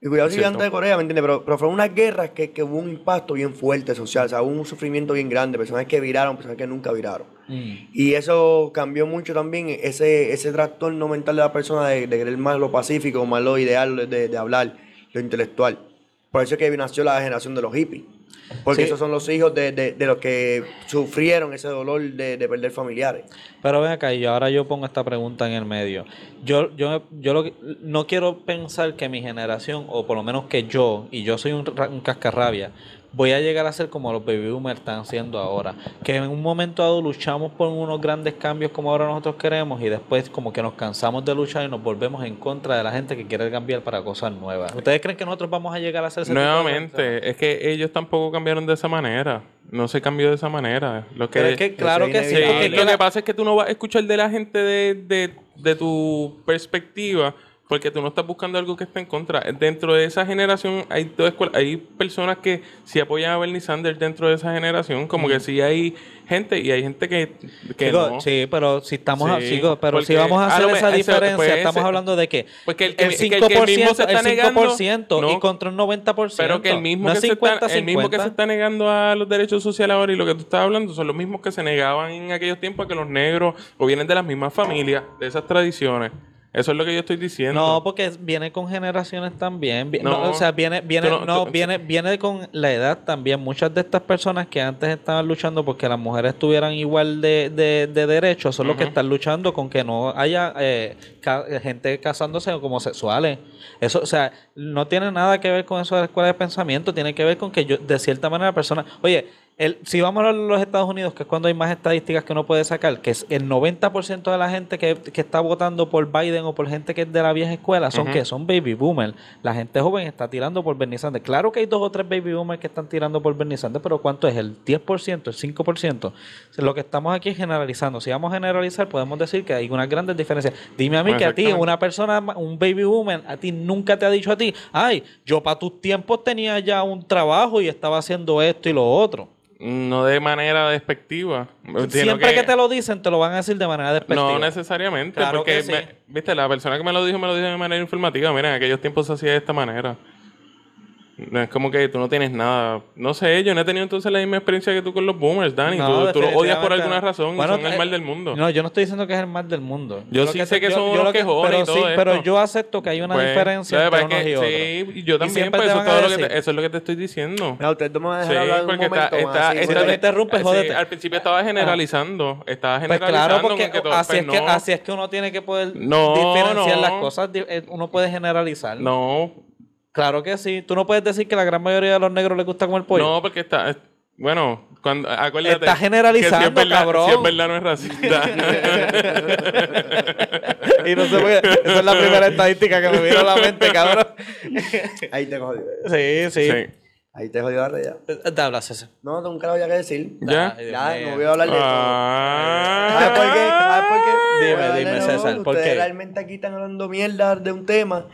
y cuidado si antes de Corea, ¿me entiendes? Pero, pero fueron unas guerras que, que hubo un impacto bien fuerte social, o sea, hubo un sufrimiento bien grande, personas que viraron, personas que nunca viraron. Mm. Y eso cambió mucho también, ese, ese trastorno mental de la persona de, de querer más lo pacífico, más lo ideal de, de hablar, lo intelectual. Por eso es que nació la generación de los hippies. Porque Sí. esos son los hijos de, de- de los que sufrieron ese dolor de, de perder familiares. Pero ven acá, y ahora yo pongo esta pregunta en el medio. Yo, yo, yo lo que- no quiero pensar que mi generación, o por lo menos que yo, y yo soy un, un cascarrabia, voy a llegar a ser como los baby boomers están haciendo ahora. Que en un momento dado luchamos por unos grandes cambios como ahora nosotros queremos, y después como que nos cansamos de luchar y nos volvemos en contra de la gente que quiere cambiar para cosas nuevas. ¿Ustedes creen que nosotros vamos a llegar a hacer ese tipo de cosas? Nuevamente, es que ellos tampoco cambiaron de esa manera. No se cambió de esa manera. Lo que, Pero es que claro que sí, es que lo que pasa es que tú no vas a escuchar de la gente de, de, de tu perspectiva porque tú no estás buscando algo que esté en contra. Dentro de esa generación hay dos escuelas, hay personas que sí apoyan a Bernie Sanders dentro de esa generación, como que sí hay gente y hay gente que, no. Sí, pero si estamos, a- Sí, chico, pero si vamos a a hacer esa diferencia, pues estamos ese- hablando de que el que- el que- que el 5%, mismo se el está 5% negando- y contra un 90%. Pero que el mismo, no que se 50, está, el mismo que se 50. está negando a los derechos sociales ahora y lo que tú estás hablando son los mismos que se negaban en aquellos tiempos a que los negros o vienen de las mismas familias, de esas tradiciones. Eso es lo que yo estoy diciendo. No, porque viene con generaciones también. No, No. o sea, viene, viene, no- viene, viene con la edad también. Muchas de estas personas que antes estaban luchando porque las mujeres tuvieran igual de, de, de derechos son los que están luchando con que no haya eh, ca- gente casándose como homosexuales. Eso, o sea, no tiene nada que ver con eso de la escuela de pensamiento. Tiene que ver con que yo, de cierta manera, la persona. Oye, el, si vamos a los Estados Unidos, que es cuando hay más estadísticas que uno puede sacar, que es el 90% de la gente que, que está votando por Biden o por gente que es de la vieja escuela, son Ujú. que son baby boomers. La gente joven está tirando por Bernie Sanders. Claro que hay dos o tres baby boomers que están tirando por Bernie Sanders, pero ¿cuánto es? ¿El 10%? ¿El 5%? Lo que estamos aquí es generalizando. Si vamos a generalizar, podemos decir que hay unas grandes diferencias. Dime a mí que a ti, una persona, un baby boomer, a ti nunca te ha dicho a ti, ay, yo para tus tiempos tenía ya un trabajo y estaba haciendo esto y lo otro. No de manera despectiva. Siempre que... te lo dicen, te lo van a decir de manera despectiva. No necesariamente, Claro porque, que sí. me- viste, la persona que me lo dijo, me lo dijo de manera informativa. Mira, en aquellos tiempos se hacía de esta manera. No es como que tú no tienes nada. No sé, yo no he tenido entonces la misma experiencia que tú con los boomers, Dani. No, tú, tú los odias por alguna no. razón Bueno, y son el eh, mal del mundo. No, yo no estoy diciendo que es el mal del mundo. Yo sí sé que son yo unos lo quejones pero y todo sí, pero esto. yo acepto que hay una Pues, diferencia que entre unos es y otros. que- Sí, yo también, siempre pues eso, es todo lo que te- eso es lo que te estoy diciendo. Mira, ustedes no me van a Sí, dejar hablar un porque está, momento. está, Si interrumpes, sí, jódete. al principio estaba generalizando. Estaba Pues generalizando. claro, porque que así, pues es que, no. así es que uno tiene que poder No, diferenciar no. las cosas. eh, Uno puede generalizar. No, Claro que sí. Tú no puedes decir que la gran mayoría de los negros les gusta comer pollo. no, porque está. es- Bueno, cuando, acuérdate. Estás generalizando, que si es verdad, cabrón. Si es verdad, no es racista. y no sé por qué. Esa es la primera estadística que me vino a la mente, cabrón. Ahí te jodió. Sí, sí. sí. Ahí te jodió la ya. Eh, Te hablas ese. No, un carajo ya que decir. ¿Ya? Ya, no voy a hablar de esto. Ah. ¿Sabes por qué? ¿Sabes por qué? Dime, dime, César. ¿por Ustedes qué? realmente aquí están hablando mierda de un tema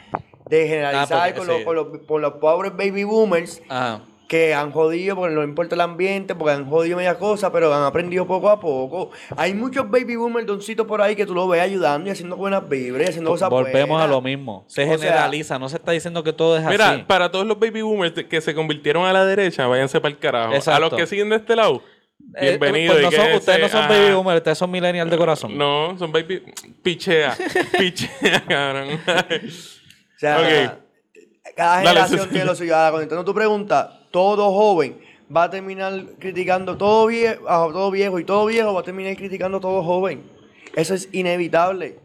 de generalizar Ah, porque- con, los, sí. con, los, con los pobres baby boomers Ajá. que han jodido porque no importa el ambiente, porque han jodido media cosa, pero han aprendido poco a poco. Hay muchos baby boomers doncitos por ahí que tú los ves ayudando y haciendo buenas vibras y haciendo cosas Volvemos buenas. a lo mismo. Se O sea- generaliza. no se está diciendo que todo es Mira, así. para todos los baby boomers que se convirtieron a la derecha, váyanse para el carajo. Exacto. A los que siguen de este lado, Eh, pues no y son- quédense, ustedes no son ajá. baby boomers, ustedes son millennials de corazón. No, son baby. Pichea. Pichea, cabrón. O sea, Ok. cada generación tiene lo suyo. Ahora, Contestando tu pregunta, todo joven va a terminar criticando todo viejo, todo viejo y todo viejo va a terminar criticando todo joven. Eso es inevitable.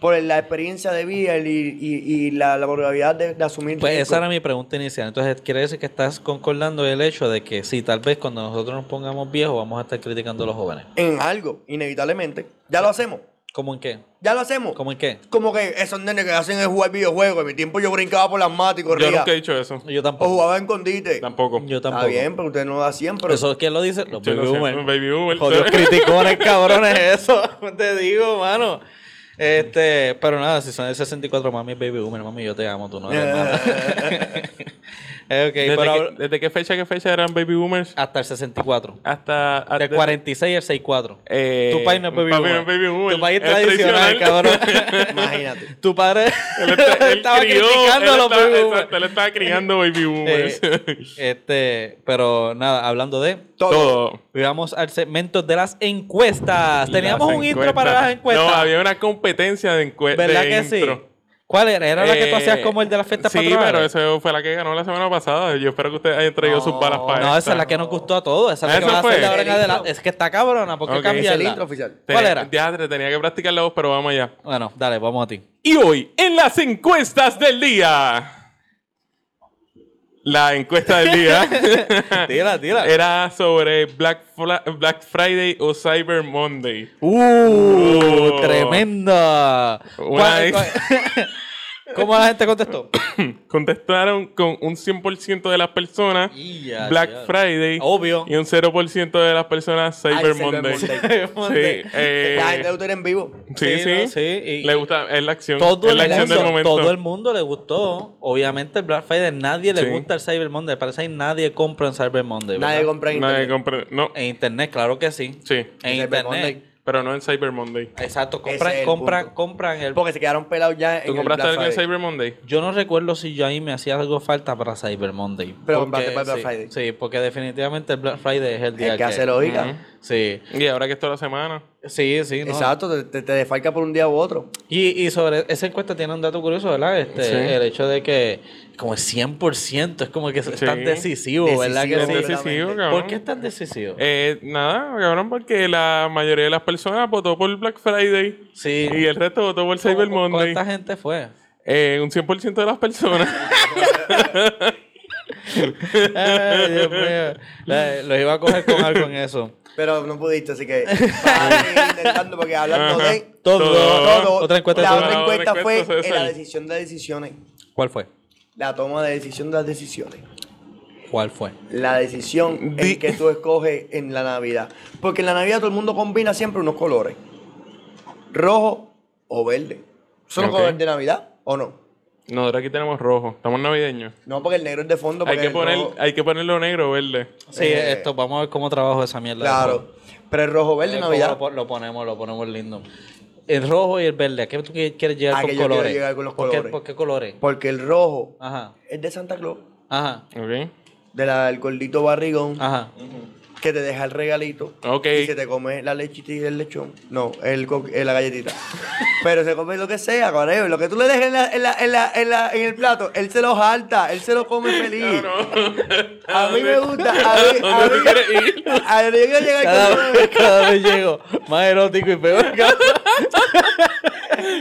Por la experiencia de vida y, y- y la, la probabilidad de, de asumir. Pues esa era mi pregunta inicial. Entonces, quiere decir que estás concordando el hecho de que sí, tal vez cuando nosotros nos pongamos viejos vamos a estar criticando a los jóvenes. En algo, inevitablemente. Ya lo hacemos. ¿Cómo en qué? Ya lo hacemos. ¿Cómo en qué? Como que esos nenes que hacen es jugar videojuegos. En mi tiempo yo brincaba por las matas y Yo corría. nunca he dicho eso. Yo O tampoco. jugaba en condite. Tampoco. Yo Está tampoco. bien, pero ustedes no lo hacían. Pero ¿Eso quién lo dice? Los Yo baby boomers. un baby boomer. Jodidos criticones, cabrones, eso. Te digo, mano. Este, pero nada, si son el 64, mami, baby boomer, mami, yo te amo, tú no eres nada. Eh, ok, ¿Desde, pero qué, desde qué fecha a qué fecha eran baby boomers? hasta el 64. Hasta. hasta Del 46 al 64. Eh, tu país no es baby papi boomer. no es baby boomer. Tu país es tradicional, tradicional. cabrón. imagínate. tu padre Él, está- él estaba crió, criticando a él los estaba- baby boomers. exacto, él estaba criando baby boomers. Eh, este, pero nada, hablando de Todo. Todo. Vamos al segmento de las encuestas. Teníamos Las un intro encuestas. para las encuestas. No, había una competencia de encuestas. ¿Verdad que sí? ¿Cuál era? ¿Era la que tú hacías como el de las fiestas Sí, patronales? pero esa fue la que ganó la semana pasada. Yo espero que ustedes hayan traído sus balas para No, esa es la que nos gustó a todos. Esa es la que ¿Esa va a hacer de ahora en adelante. Es que está cabrona. ¿Por qué Ok. Es el intro oficial. ¿Cuál era? Teatro, tenía que practicar la voz, pero vamos allá. Bueno, dale, vamos a ti. Y hoy, en las encuestas del día. La encuesta del día Tira, tira. era sobre Black, Fla- Black Friday o Cyber Monday. ¡Uh! Oh. ¡Tremenda! Una ¿Cuál- ex- cuál- ¿Cómo la gente contestó? Contestaron con un 100% de las personas Black. Friday Obvio. y un 0% de las personas Cyber Ay, Cyber Monday. Monday. Monday. Sí, eh, La gente lo en vivo. sí, sí. ¿no? Sí, y- Le gusta, es la acción. todo es el, la acción mundo, del momento. todo el mundo le gustó. Obviamente el Black Friday, nadie le Sí. gusta el Cyber Monday. Parece que nadie compra en Cyber Monday. ¿verdad? Nadie compra en Nadie internet. compra. No, En internet, claro que sí. sí. En Cyber internet. Monday. Pero no en Cyber Monday. Exacto, compran, es el compran, punto. compran el... Porque se quedaron pelados ya en ¿Tú el compraste Black algo en Friday. Cyber Monday? Yo no recuerdo si yo ahí me hacía algo falta para Cyber Monday. Pero compraste para Black sí, Friday. Sí, porque definitivamente el Black Friday es el día Es que hace lógica. Sí, Y ahora que es toda la semana. Sí, sí. no. Exacto, te, te, te desfalca por un día u otro. Y, y sobre esa encuesta tiene un dato curioso, ¿verdad? Este, Sí. El hecho de que como el 100% es como que es Sí. tan decisivo, ¿verdad? Decisivo, Que Es sí? decisivo, cabrón. ¿Por qué es tan decisivo? Eh, nada, cabrón, porque la mayoría de las personas votó por Black Friday sí. y el resto votó por Cyber ¿Cómo- Monday. ¿Cuánta gente fue? Eh, un 100% de las personas. Ay, Dios mío. Los iba a coger con algo en eso. Pero no pudiste, así que intentando porque hablando Ajá. de Todo. todo, Otra encuesta la todo. otra Otra encuesta fue encuesta, en la decisión de decisiones. ¿Cuál fue? La toma de decisión de las decisiones. ¿Cuál fue? La decisión en que tú escoges en la Navidad. Porque en la Navidad todo el mundo combina siempre unos colores. Rojo o verde. ¿Son los Ok. colores de Navidad o no? Nosotros aquí tenemos rojo. Estamos navideños. No, porque el negro es de fondo. Hay que, poner, rojo- hay que ponerlo negro o verde. Sí, Eh, esto, vamos a ver cómo trabajo esa mierda. Claro. Pero el rojo verde Eh, Navidad. Lo, pon- lo ponemos, lo ponemos lindo. El rojo y el verde, ¿a qué tú qui- quieres llegar ¿A con qué yo quiero colores? llegar con los ¿Por qué- colores? ¿Por qué colores? Porque el rojo Ajá, es de Santa Claus. ajá, ¿Ok? De la, del gordito barrigón. ajá. Que te deja el regalito. Ok. Y se te come la lechita y el lechón. No, el co- eh, la galletita. Pero se come lo que sea, cabrón. Lo que tú le dejes en, la, en, la, en, la, en, la- en el plato, él se lo jalta, él se lo come feliz. A mí me gusta. A mí, a ¿Dónde mí, tú quieres ir? a mí yo quiero llegar Cada con vez, cada vez llego más erótico y peor.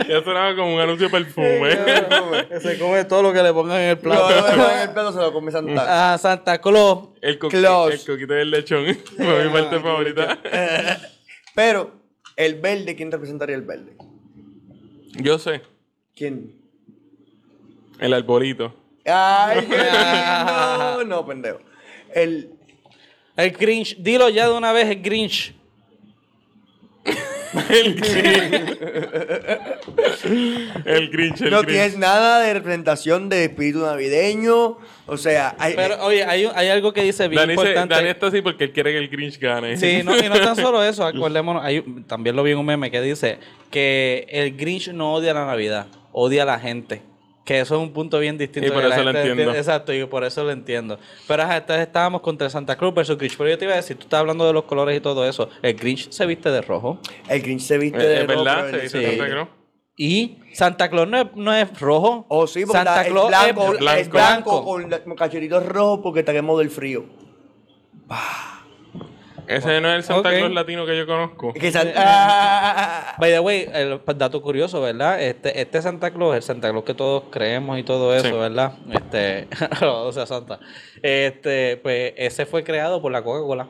Ya sonaba como un anuncio de perfume. Que se come todo lo que le pongan en el No, plato. no, no, en el plato se lo come Santa. Ah, Santa Claus. El, coqui- Claus. el coquito del lechón. Fue mi parte favorita. Pero, el verde, ¿quién representaría el verde? Yo sé. ¿Quién? El arbolito. Ay, lindo. No, pendejo. El, El Grinch. Dilo ya de una vez, el Grinch. El Grinch. El Grinch, el no Grinch. tienes nada de representación de espíritu navideño. O sea, hay, Pero, oye, hay, hay algo que dice bien Dani, se- importante. Dani está así porque él quiere que el Grinch gane. Sí, no, y no tan solo eso, acordémonos, hay, también lo vi en un meme que dice que el Grinch no odia la Navidad, odia a la gente. Que eso es un punto bien distinto. Y por que la eso lo gente entiendo. entiende- Exacto, y por eso lo entiendo. Pero ajá, entonces estábamos contra Santa Cruz versus Grinch. Pero yo te iba a decir, tú estás hablando de los colores y todo eso. El Grinch se viste de rojo. el Grinch se viste Es, de es rojo, verdad, pero se él dice se- Santa Claus. Y Santa Claus no es, no es rojo. Oh, sí, porque Santa Claus es blanco, es blanco. es blanco con, la- con cacheritos rojos porque está quemado del frío. Ese no es el Santa. Claus latino que yo conozco. Que Ah, By the way, el dato curioso, ¿verdad? Este, este Santa Claus, el Santa Claus que todos creemos y todo eso, Sí. ¿verdad? Este, o sea, Santa. Este, pues ese fue creado por la Coca-Cola.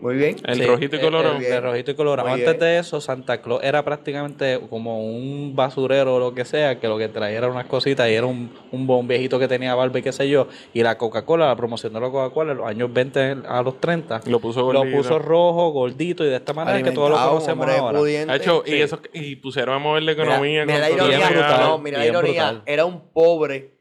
Muy bien. El Sí, rojito y el- colorado. El, el rojito y colorado. Muy Antes bien. de eso, Santa Claus era prácticamente como un basurero o lo que sea, que lo que traía era unas cositas y era un, un bon viejito que tenía barba y qué sé yo. Y la Coca-Cola, la promoción de la Coca-Cola en los años 20 a los 30, Lo puso lo puso rojo, gordito y de esta manera que todos lo conocemos hombre ahora. Ha hecho, y, eso, y pusieron a mover la economía. mira la ironía, brutal. no, mira la ironía. brutal. Era un pobre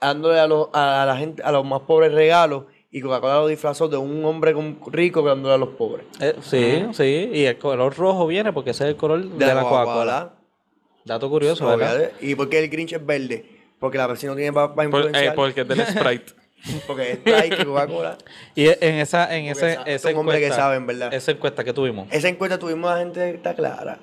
dándole a, los, a la gente, a los más pobres regalos y Coca-Cola lo disfrazó de un hombre rico dándole a los pobres. Eh, sí, sí, y el color rojo viene porque ese es el color de, la Coca-Cola. Dato curioso, ¿verdad? Obviamente. ¿Y por qué el Grinch es verde? Porque la vecina no tiene para Por- influenciar. eh, porque es del Sprite. Porque es Sprite y Coca-Cola. Y en esa, en ese, sa- esa hombres que encuesta, saben, ¿verdad? Esa encuesta que tuvimos. Esa encuesta tuvimos la gente está clara.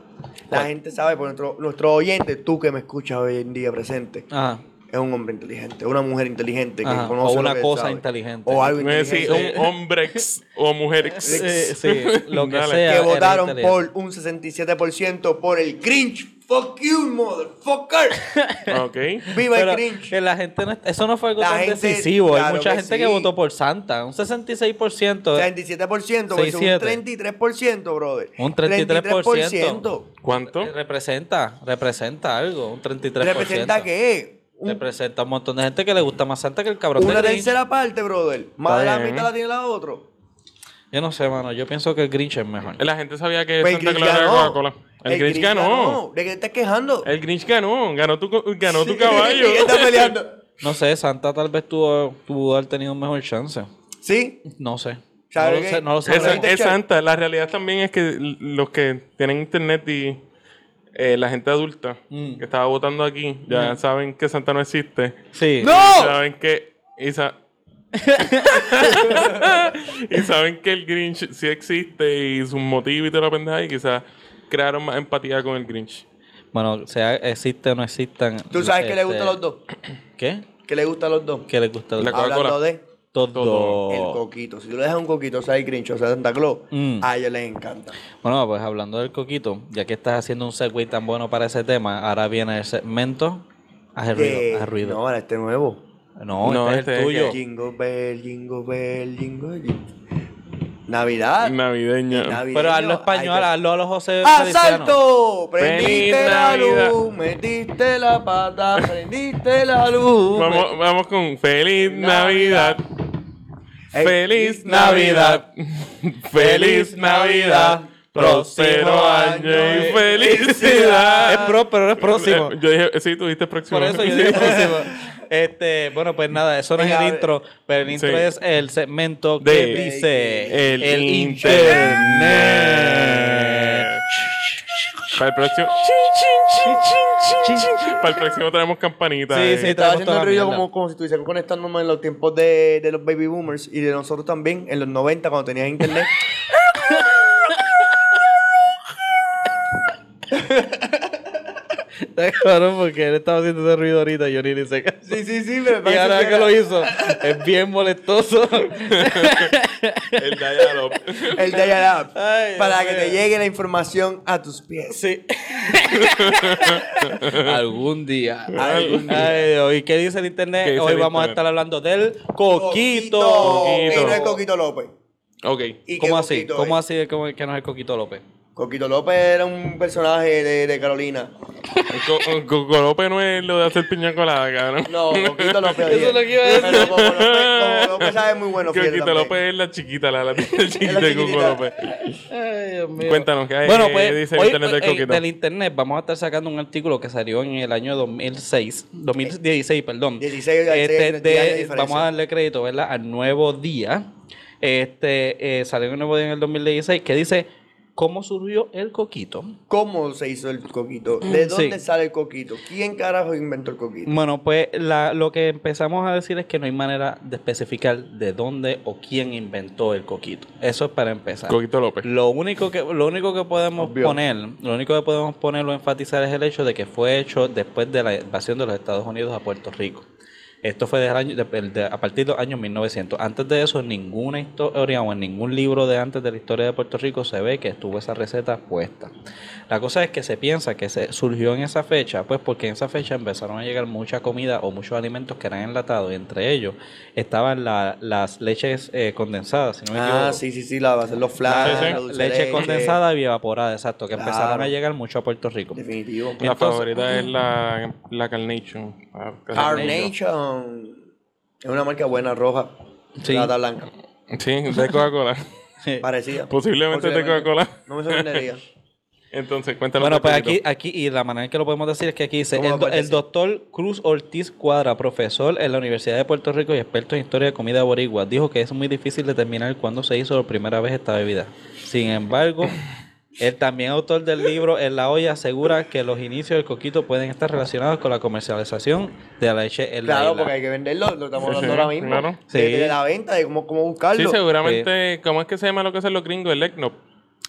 La gente sabe, por nuestro, nuestro oyente, tú que me escuchas hoy en día presente, Ajá. Es un hombre inteligente, una mujer inteligente que Ajá, conoce o lo una que cosa sabe. inteligente. O algo inteligente. un hombre o mujer. Sí, sí, lo que Dale. sea. que votaron por un 67% por el Grinch. Fuck you, motherfucker. Ok. Viva Pero el Grinch. que la gente no- eso no fue algo La tan gente- decisivo. Hay claro mucha que gente que sí. votó por Santa. Un 66%. 67% versus un 6-7. 33%, brother. Un 33%. ¿Cuánto? Eh, Representa, representa algo. Un 33%. ¿Representa qué? Un- Representa un montón de gente que le gusta más Santa que el cabrón una de Grinch. tercera parte, brother. Más Está de la bien. mitad la tiene la otra. Yo no sé, mano. Yo pienso que el Grinch es mejor. La gente sabía que Pues el Santa Grinch Claus era ganó. Coca-Cola. El, Grinch, ganó. ¿De qué te estás quejando? El Grinch ganó. Ganó tu, co- ganó tu caballo. ¿Qué estás peleando? No sé, Santa tal vez tuvo, tuvo haber tenido un mejor chance. ¿Sí? No sé. No ¿Sabe lo qué? sé, no lo sé. Es, santa. La realidad también es que l- los que tienen internet y eh, la gente adulta Mm. que estaba votando aquí ya saben que Santa no existe. Sí. ¡No! Saben que. Y, sa- y saben que el Grinch sí existe y sus motivos y toda la pendeja y quizás crearon más empatía con el Grinch. Bueno, sea existe o no existan. ¿Tú sabes qué le gusta a este, los dos? ¿Qué? ¿Qué le gusta a los dos? ¿Qué le gusta? La Coca-Cola. Hablando de Todo. todo. el coquito. Si tú le dejas un coquito, o sea el Grinch, o sea Santa Claus, Mm. a ellos les encanta. Bueno, pues hablando del coquito, ya que estás haciendo un segue tan bueno para ese tema, ahora viene el segmento. Haz el ruido, Eh, haz el ruido. No, ahora este nuevo. No, No, este este es el tuyo. Jingle bell, jingle bell, jingle bell. Navidad. Navideña. Navideño. Pero hazlo español, Ay, hazlo a los José Feliciano. ¡Asalto! Prendiste Feliz la Navidad. luz, metiste la pata, prendiste la luz. Vamos, vamos con Feliz Navidad. Feliz Navidad. Feliz Navidad. Próspero año y Es felicidad. pro, pero no es próximo. Yo dije, sí, tú dijiste próximo. Por eso yo dije próximo. Este, bueno, pues nada, eso no es el intro, pero el intro Sí. es el segmento De- que dice El, internet. Para el próximo. Para el próximo tenemos campanita. Sí, eh. sí. Estaba haciendo un ruido como, como si estuviese conectándome en los tiempos de, de los baby boomers y de nosotros también, en los 90, cuando tenías internet. Está cabrón porque él estaba haciendo ese ruido ahorita y yo ni le hice caso. sí, sí, sí, me Y ahora que lo hizo, es bien molestoso. El dial-up. El dial-up. Ay, Para Dios que te llegue la información a tus pies. Sí. Algún día. Algún día. Ay, Dios. ¿Y qué dice el internet? ¿Qué dice Hoy el vamos a estar hablando del coquito. Coquito. Y no es Coquito López. Ok. ¿Y ¿Cómo así? ¿Cómo es? así que no es el coquito López? Coquito López era un personaje de, de Carolina. Co- Coco López no es lo de hacer piña colada, cabrón. No, Coquito López. Eso es lo que iba a decir. Pero Coco López, Coco López sabe muy bueno. Coquito también. López es la chiquita, la, la, chiquita de Coco. López. Ay, Dios mío. Cuéntanos, ¿qué hay- Bueno, qué pues, dice el hoy, internet del eh, coquito? del internet vamos a estar sacando un artículo que salió en el año 2006, 2016, perdón. 16, hay Este, seis años de de- diferencia. vamos a darle crédito, ¿verdad? Al nuevo día. Este, eh, salió un nuevo día en el 2016 que dice, ¿cómo surgió el coquito? ¿Cómo se hizo el coquito? ¿De dónde Sí. sale el coquito? ¿Quién carajo inventó el coquito? Bueno, pues la- lo que empezamos a decir es que no hay manera de especificar de dónde o quién inventó el coquito. Eso es para empezar. Coquito López. Lo único que, lo único que podemos Obvio. poner, lo único que podemos poner o enfatizar es el hecho de que fue hecho después de la invasión de los Estados Unidos a Puerto Rico. Esto fue del año, de- de- a partir de los años 1900. Antes de eso, en ninguna historia o en ningún libro de antes de la historia de Puerto Rico se ve que estuvo esa receta puesta. La cosa es que se piensa que se surgió en esa fecha, pues porque en esa fecha empezaron a llegar mucha comida o muchos alimentos que eran enlatados y entre ellos estaban la- las leches eh, condensadas, si no me Ah, sí, sí, sí, la va a hacer los flanes, Sí, sí. la dulce leche, condensada y evaporada, exacto, que Claro. empezaron a llegar mucho a Puerto Rico. Definitivo. La Entonces- favorita es la, la Carnation. Ah, Es una marca buena, roja. Sí. Lata blanca. Sí, de Coca-Cola. Parecida. Posiblemente de Coca-Cola. No me sorprendería. Entonces, cuéntanos. Bueno, pues aquí, aquí, y la manera en que lo podemos decir es que aquí dice, ¿Cómo lo el, do- doctor Cruz Ortiz Cuadra, profesor en la Universidad de Puerto Rico y experto en historia de comida boricua, dijo que es muy difícil determinar cuándo se hizo por primera vez esta bebida. Sin embargo, el también autor del libro En la olla asegura que los inicios del coquito pueden estar relacionados con la comercialización de la leche en la Claro, isla. porque hay que venderlo, lo estamos hablando sí, ahora mismo. claro. De, Sí. de la venta, de cómo, cómo buscarlo. Sí, seguramente. ¿Cómo es que se llama lo que hacen los gringos? El Ecnop.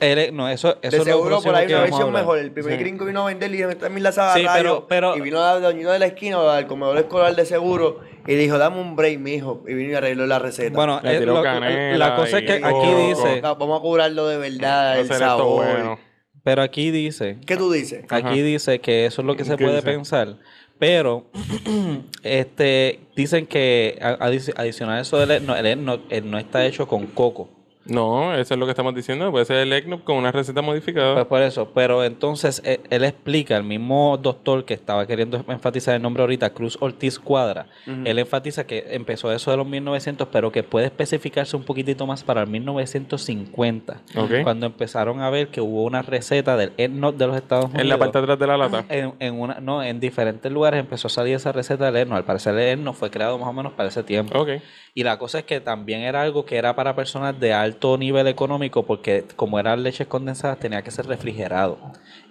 El- no, eso, eso de es lo seguro por ahí una versión mejor. El primer Sí. gringo vino a vender y dijo, esta es mi lazada Sí, pero- pero- Y vino a doñito de la esquina o al comedor escolar de seguro y dijo, dame un break, mijo. Y vino y arregló la receta. Bueno, eh, tiró lo- canela la cosa es que coco. aquí dice, No, vamos a cobrarlo de verdad, el sabor. bueno. pero aquí dice ¿Qué tú dices? Ajá. Aquí dice que eso es lo que se ¿Qué puede dice? pensar. Pero este dicen que adicional a eso el Etno eh, no está hecho con coco. No, eso es lo que estamos diciendo. Puede ser el Ecnop con una receta modificada. Pues por eso, pero entonces eh, él explica, el mismo doctor que estaba queriendo enfatizar el nombre ahorita, Cruz Ortiz Cuadra, él enfatiza que empezó eso de los 1900, pero que puede especificarse un poquitito más para el 1950, Ok. cuando empezaron a ver que hubo una receta del Etno de los Estados Unidos. en la parte de atrás de la lata. En, en una, no, en diferentes lugares empezó a salir esa receta del Erno. Al parecer el Erno fue creado más o menos para ese tiempo. Ok. Y la cosa es que también era algo que era para personas de alto nivel económico porque como eran leches condensadas tenía que ser refrigerado.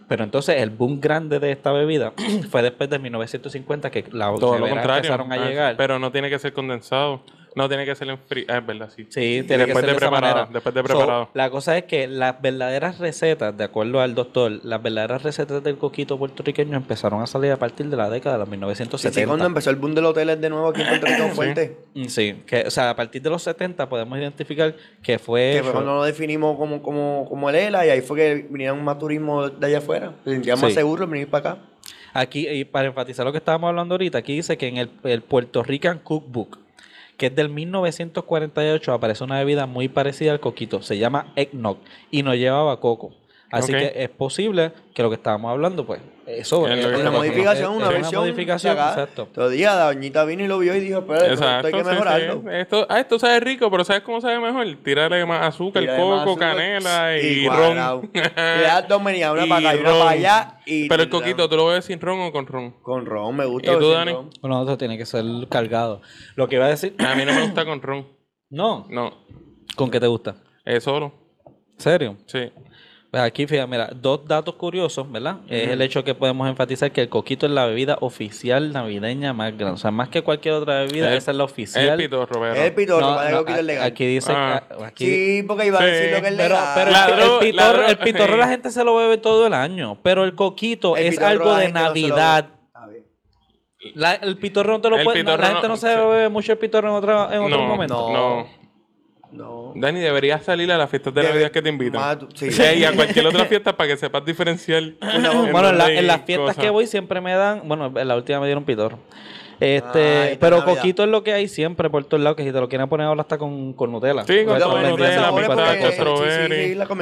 Pero entonces el boom grande de esta bebida fue después de 1950 que la Todo lo contrario. empezaron a Ah, llegar. Pero no tiene que ser condensado. No tiene que ser en frío. Ah, es verdad, sí. Sí, tiene después que ser de preparado, manera. después de So, preparado. la cosa es que las verdaderas recetas, de acuerdo al doctor, las verdaderas recetas del coquito puertorriqueño empezaron a salir a partir de la década de los Sí, 1970. sí, cuando empezó el boom de los hoteles de nuevo aquí en Puerto Rico fuerte. Mm, Sí, que, o sea, a partir de los 70 podemos identificar que fue... Que fue cuando lo definimos como, como, como el ELA y ahí fue que vinieron más turismo de allá afuera. Se sentían más Sí. seguros en venir para acá. Aquí, y para enfatizar lo que estábamos hablando ahorita, aquí dice que en el, el Puerto Rican Cookbook, que es del 1948, aparece una bebida muy parecida al coquito. Se llama eggnog y no llevaba coco. Así que es posible que lo que estábamos hablando, pues, eso Es Una modificación, es- una es versión. modificación, sacada. exacto. Todo día la doñita vino y lo vio y dijo, pero esto, hay que sí, sí. mejorarlo. Esto, ah, esto sabe rico, pero ¿sabes cómo sabe mejor? Tírale más azúcar, Tírale más coco, azúcar, canela y, cuadrado. ron. Y le das dos una Y para acá y una para allá. Y Pero el coquito, ¿tú lo ves sin ron o con ron? Con ron, me gusta. ¿Y tú, Dani? ron. Bueno, eso tiene que ser cargado. Lo que iba a decir, A mí no me gusta con ron. no, No, ¿con qué te gusta? es solo. ¿Serio? Sí. Pues aquí, fíjate, mira, dos datos curiosos, ¿verdad? Es el hecho que podemos enfatizar que el coquito es la bebida oficial navideña más grande. O sea, más que cualquier otra bebida, El- esa es la Es oficial. el pitorro, pero. Es el pitorro, No, no, coquito es legal. Aquí dice... Ah. aquí- Sí, porque iba a Sí, decir lo que es legal. pero el- el, pitorro, el la gente se lo bebe todo el año, pero el coquito El es algo de no Navidad. Bien. La- el pitorro no te lo El puede... no, la gente no- no se bebe mucho el pitorro en, otra, en otro no, momento. no, No. Dani, deberías salir a las fiestas de Debe- Navidad que te invitan. Más- sí. Sí, y a cualquier otra fiesta para que sepas diferenciar. Bueno, en, la- dónde en las fiestas cosas. que voy siempre me dan, bueno, en la última me dieron pitorro. Ah, Este, y pero Navidad. coquito es lo que hay siempre por todos lados, que si te lo quieren poner ahora hasta con, con Nutella. Sí, con le Nutella,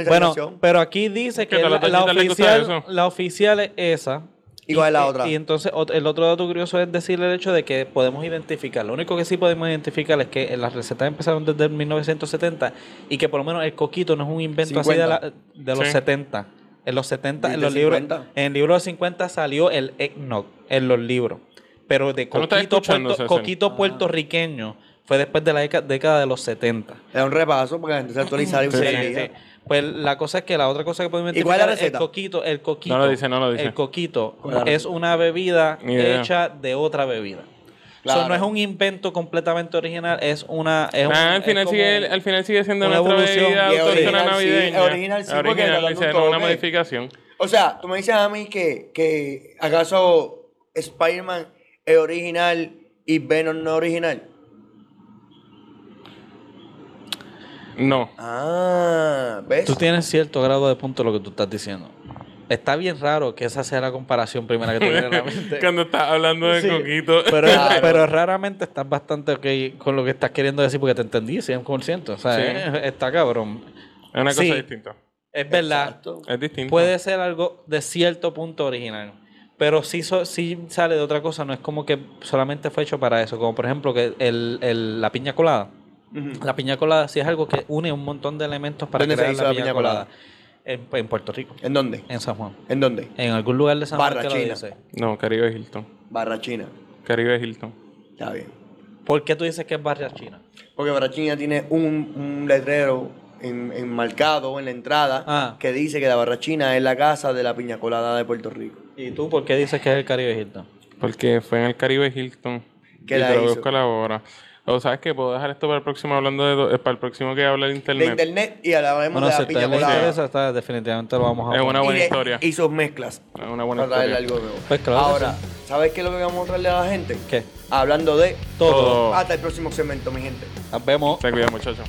Bueno, pero aquí dice Que la, la oficial, la oficial es esa. ¿Y cuál es la y- otra? Y entonces el otro dato curioso es decir el hecho de que podemos identificar. Lo único que sí podemos identificar es que las recetas empezaron desde el 1970 y que por lo menos el coquito no es un invento así de, 50. la- de los Sí. 70. En los 70, en ¿Viste los libros, 50? en el libro de 50 salió el eggnog en los libros. Pero de ¿Tú no estás coquito, puerto- coquito puertorriqueño fue después de la década de los 70. Es un repaso porque la gente se actualizara y Sí. Sí. Pues la cosa es que la otra cosa que podemos ¿Y cuál es la receta? el coquito, el coquito. No lo dice, no lo dice. El coquito ¿Cuál es una bebida Ni idea. hecha de otra bebida. Claro. Eso no es un invento completamente original, es una es un- Ah, al, es final como- sigue, al final sigue siendo una nuestra evolución. bebida Y autóctona original, sí, navideña. original, sí, porque Original, le hicieron una toque. modificación. O sea, tú me dices a mí que, que acaso Spider-Man es original y Venom no es original. No. Ah, ¿ves? Tú tienes cierto grado de punto lo que tú estás diciendo. Está bien raro que esa sea la comparación primera que te viene a la mente. Cuando estás hablando de Sí, coquito. Pero, Claro. pero raramente estás bastante ok con lo que estás queriendo decir porque te entendí 100%. O sea, Sí. está cabrón. es una cosa Sí. distinta. Es verdad. Exacto. Es distinto. Puede ser algo de cierto punto original. Pero si, so- si sale de otra cosa, no es como que solamente fue hecho para eso. Como por ejemplo que el, el- la piña colada. La piña colada sí es algo que une un montón de elementos para ¿Dónde se crear hizo la la piña, piña colada. colada? En, en Puerto Rico, ¿En dónde? en San Juan. ¿En dónde? En algún lugar de San Juan Barra que lo China. No, Caribe Hilton. Barra China. Caribe Hilton. Está bien. ¿Por qué tú dices que es barra china? Porque Barra China tiene un, un letrero en- enmarcado en la entrada Ah. que dice que la Barra China es la casa de la piña colada de Puerto Rico. ¿Y tú por qué dices que es el Caribe Hilton? Porque fue en el Caribe Hilton. ¿Qué y la hizo? O sabes que puedo dejar esto para el próximo hablando de eh, para el próximo que hable de De internet. internet y hablemos Bueno, de si la piña colada. interesa, está- definitivamente lo vamos a Es una buena y, de- historia. y sus mezclas. Es una buena para traerle historia. algo nuevo. Pues claro Ahora, ¿sabes qué es lo que vamos a traerle a la gente? ¿Qué? Hablando de Todo. Todo. hasta el próximo segmento, mi gente. Nos vemos. Se cuida, muchachos.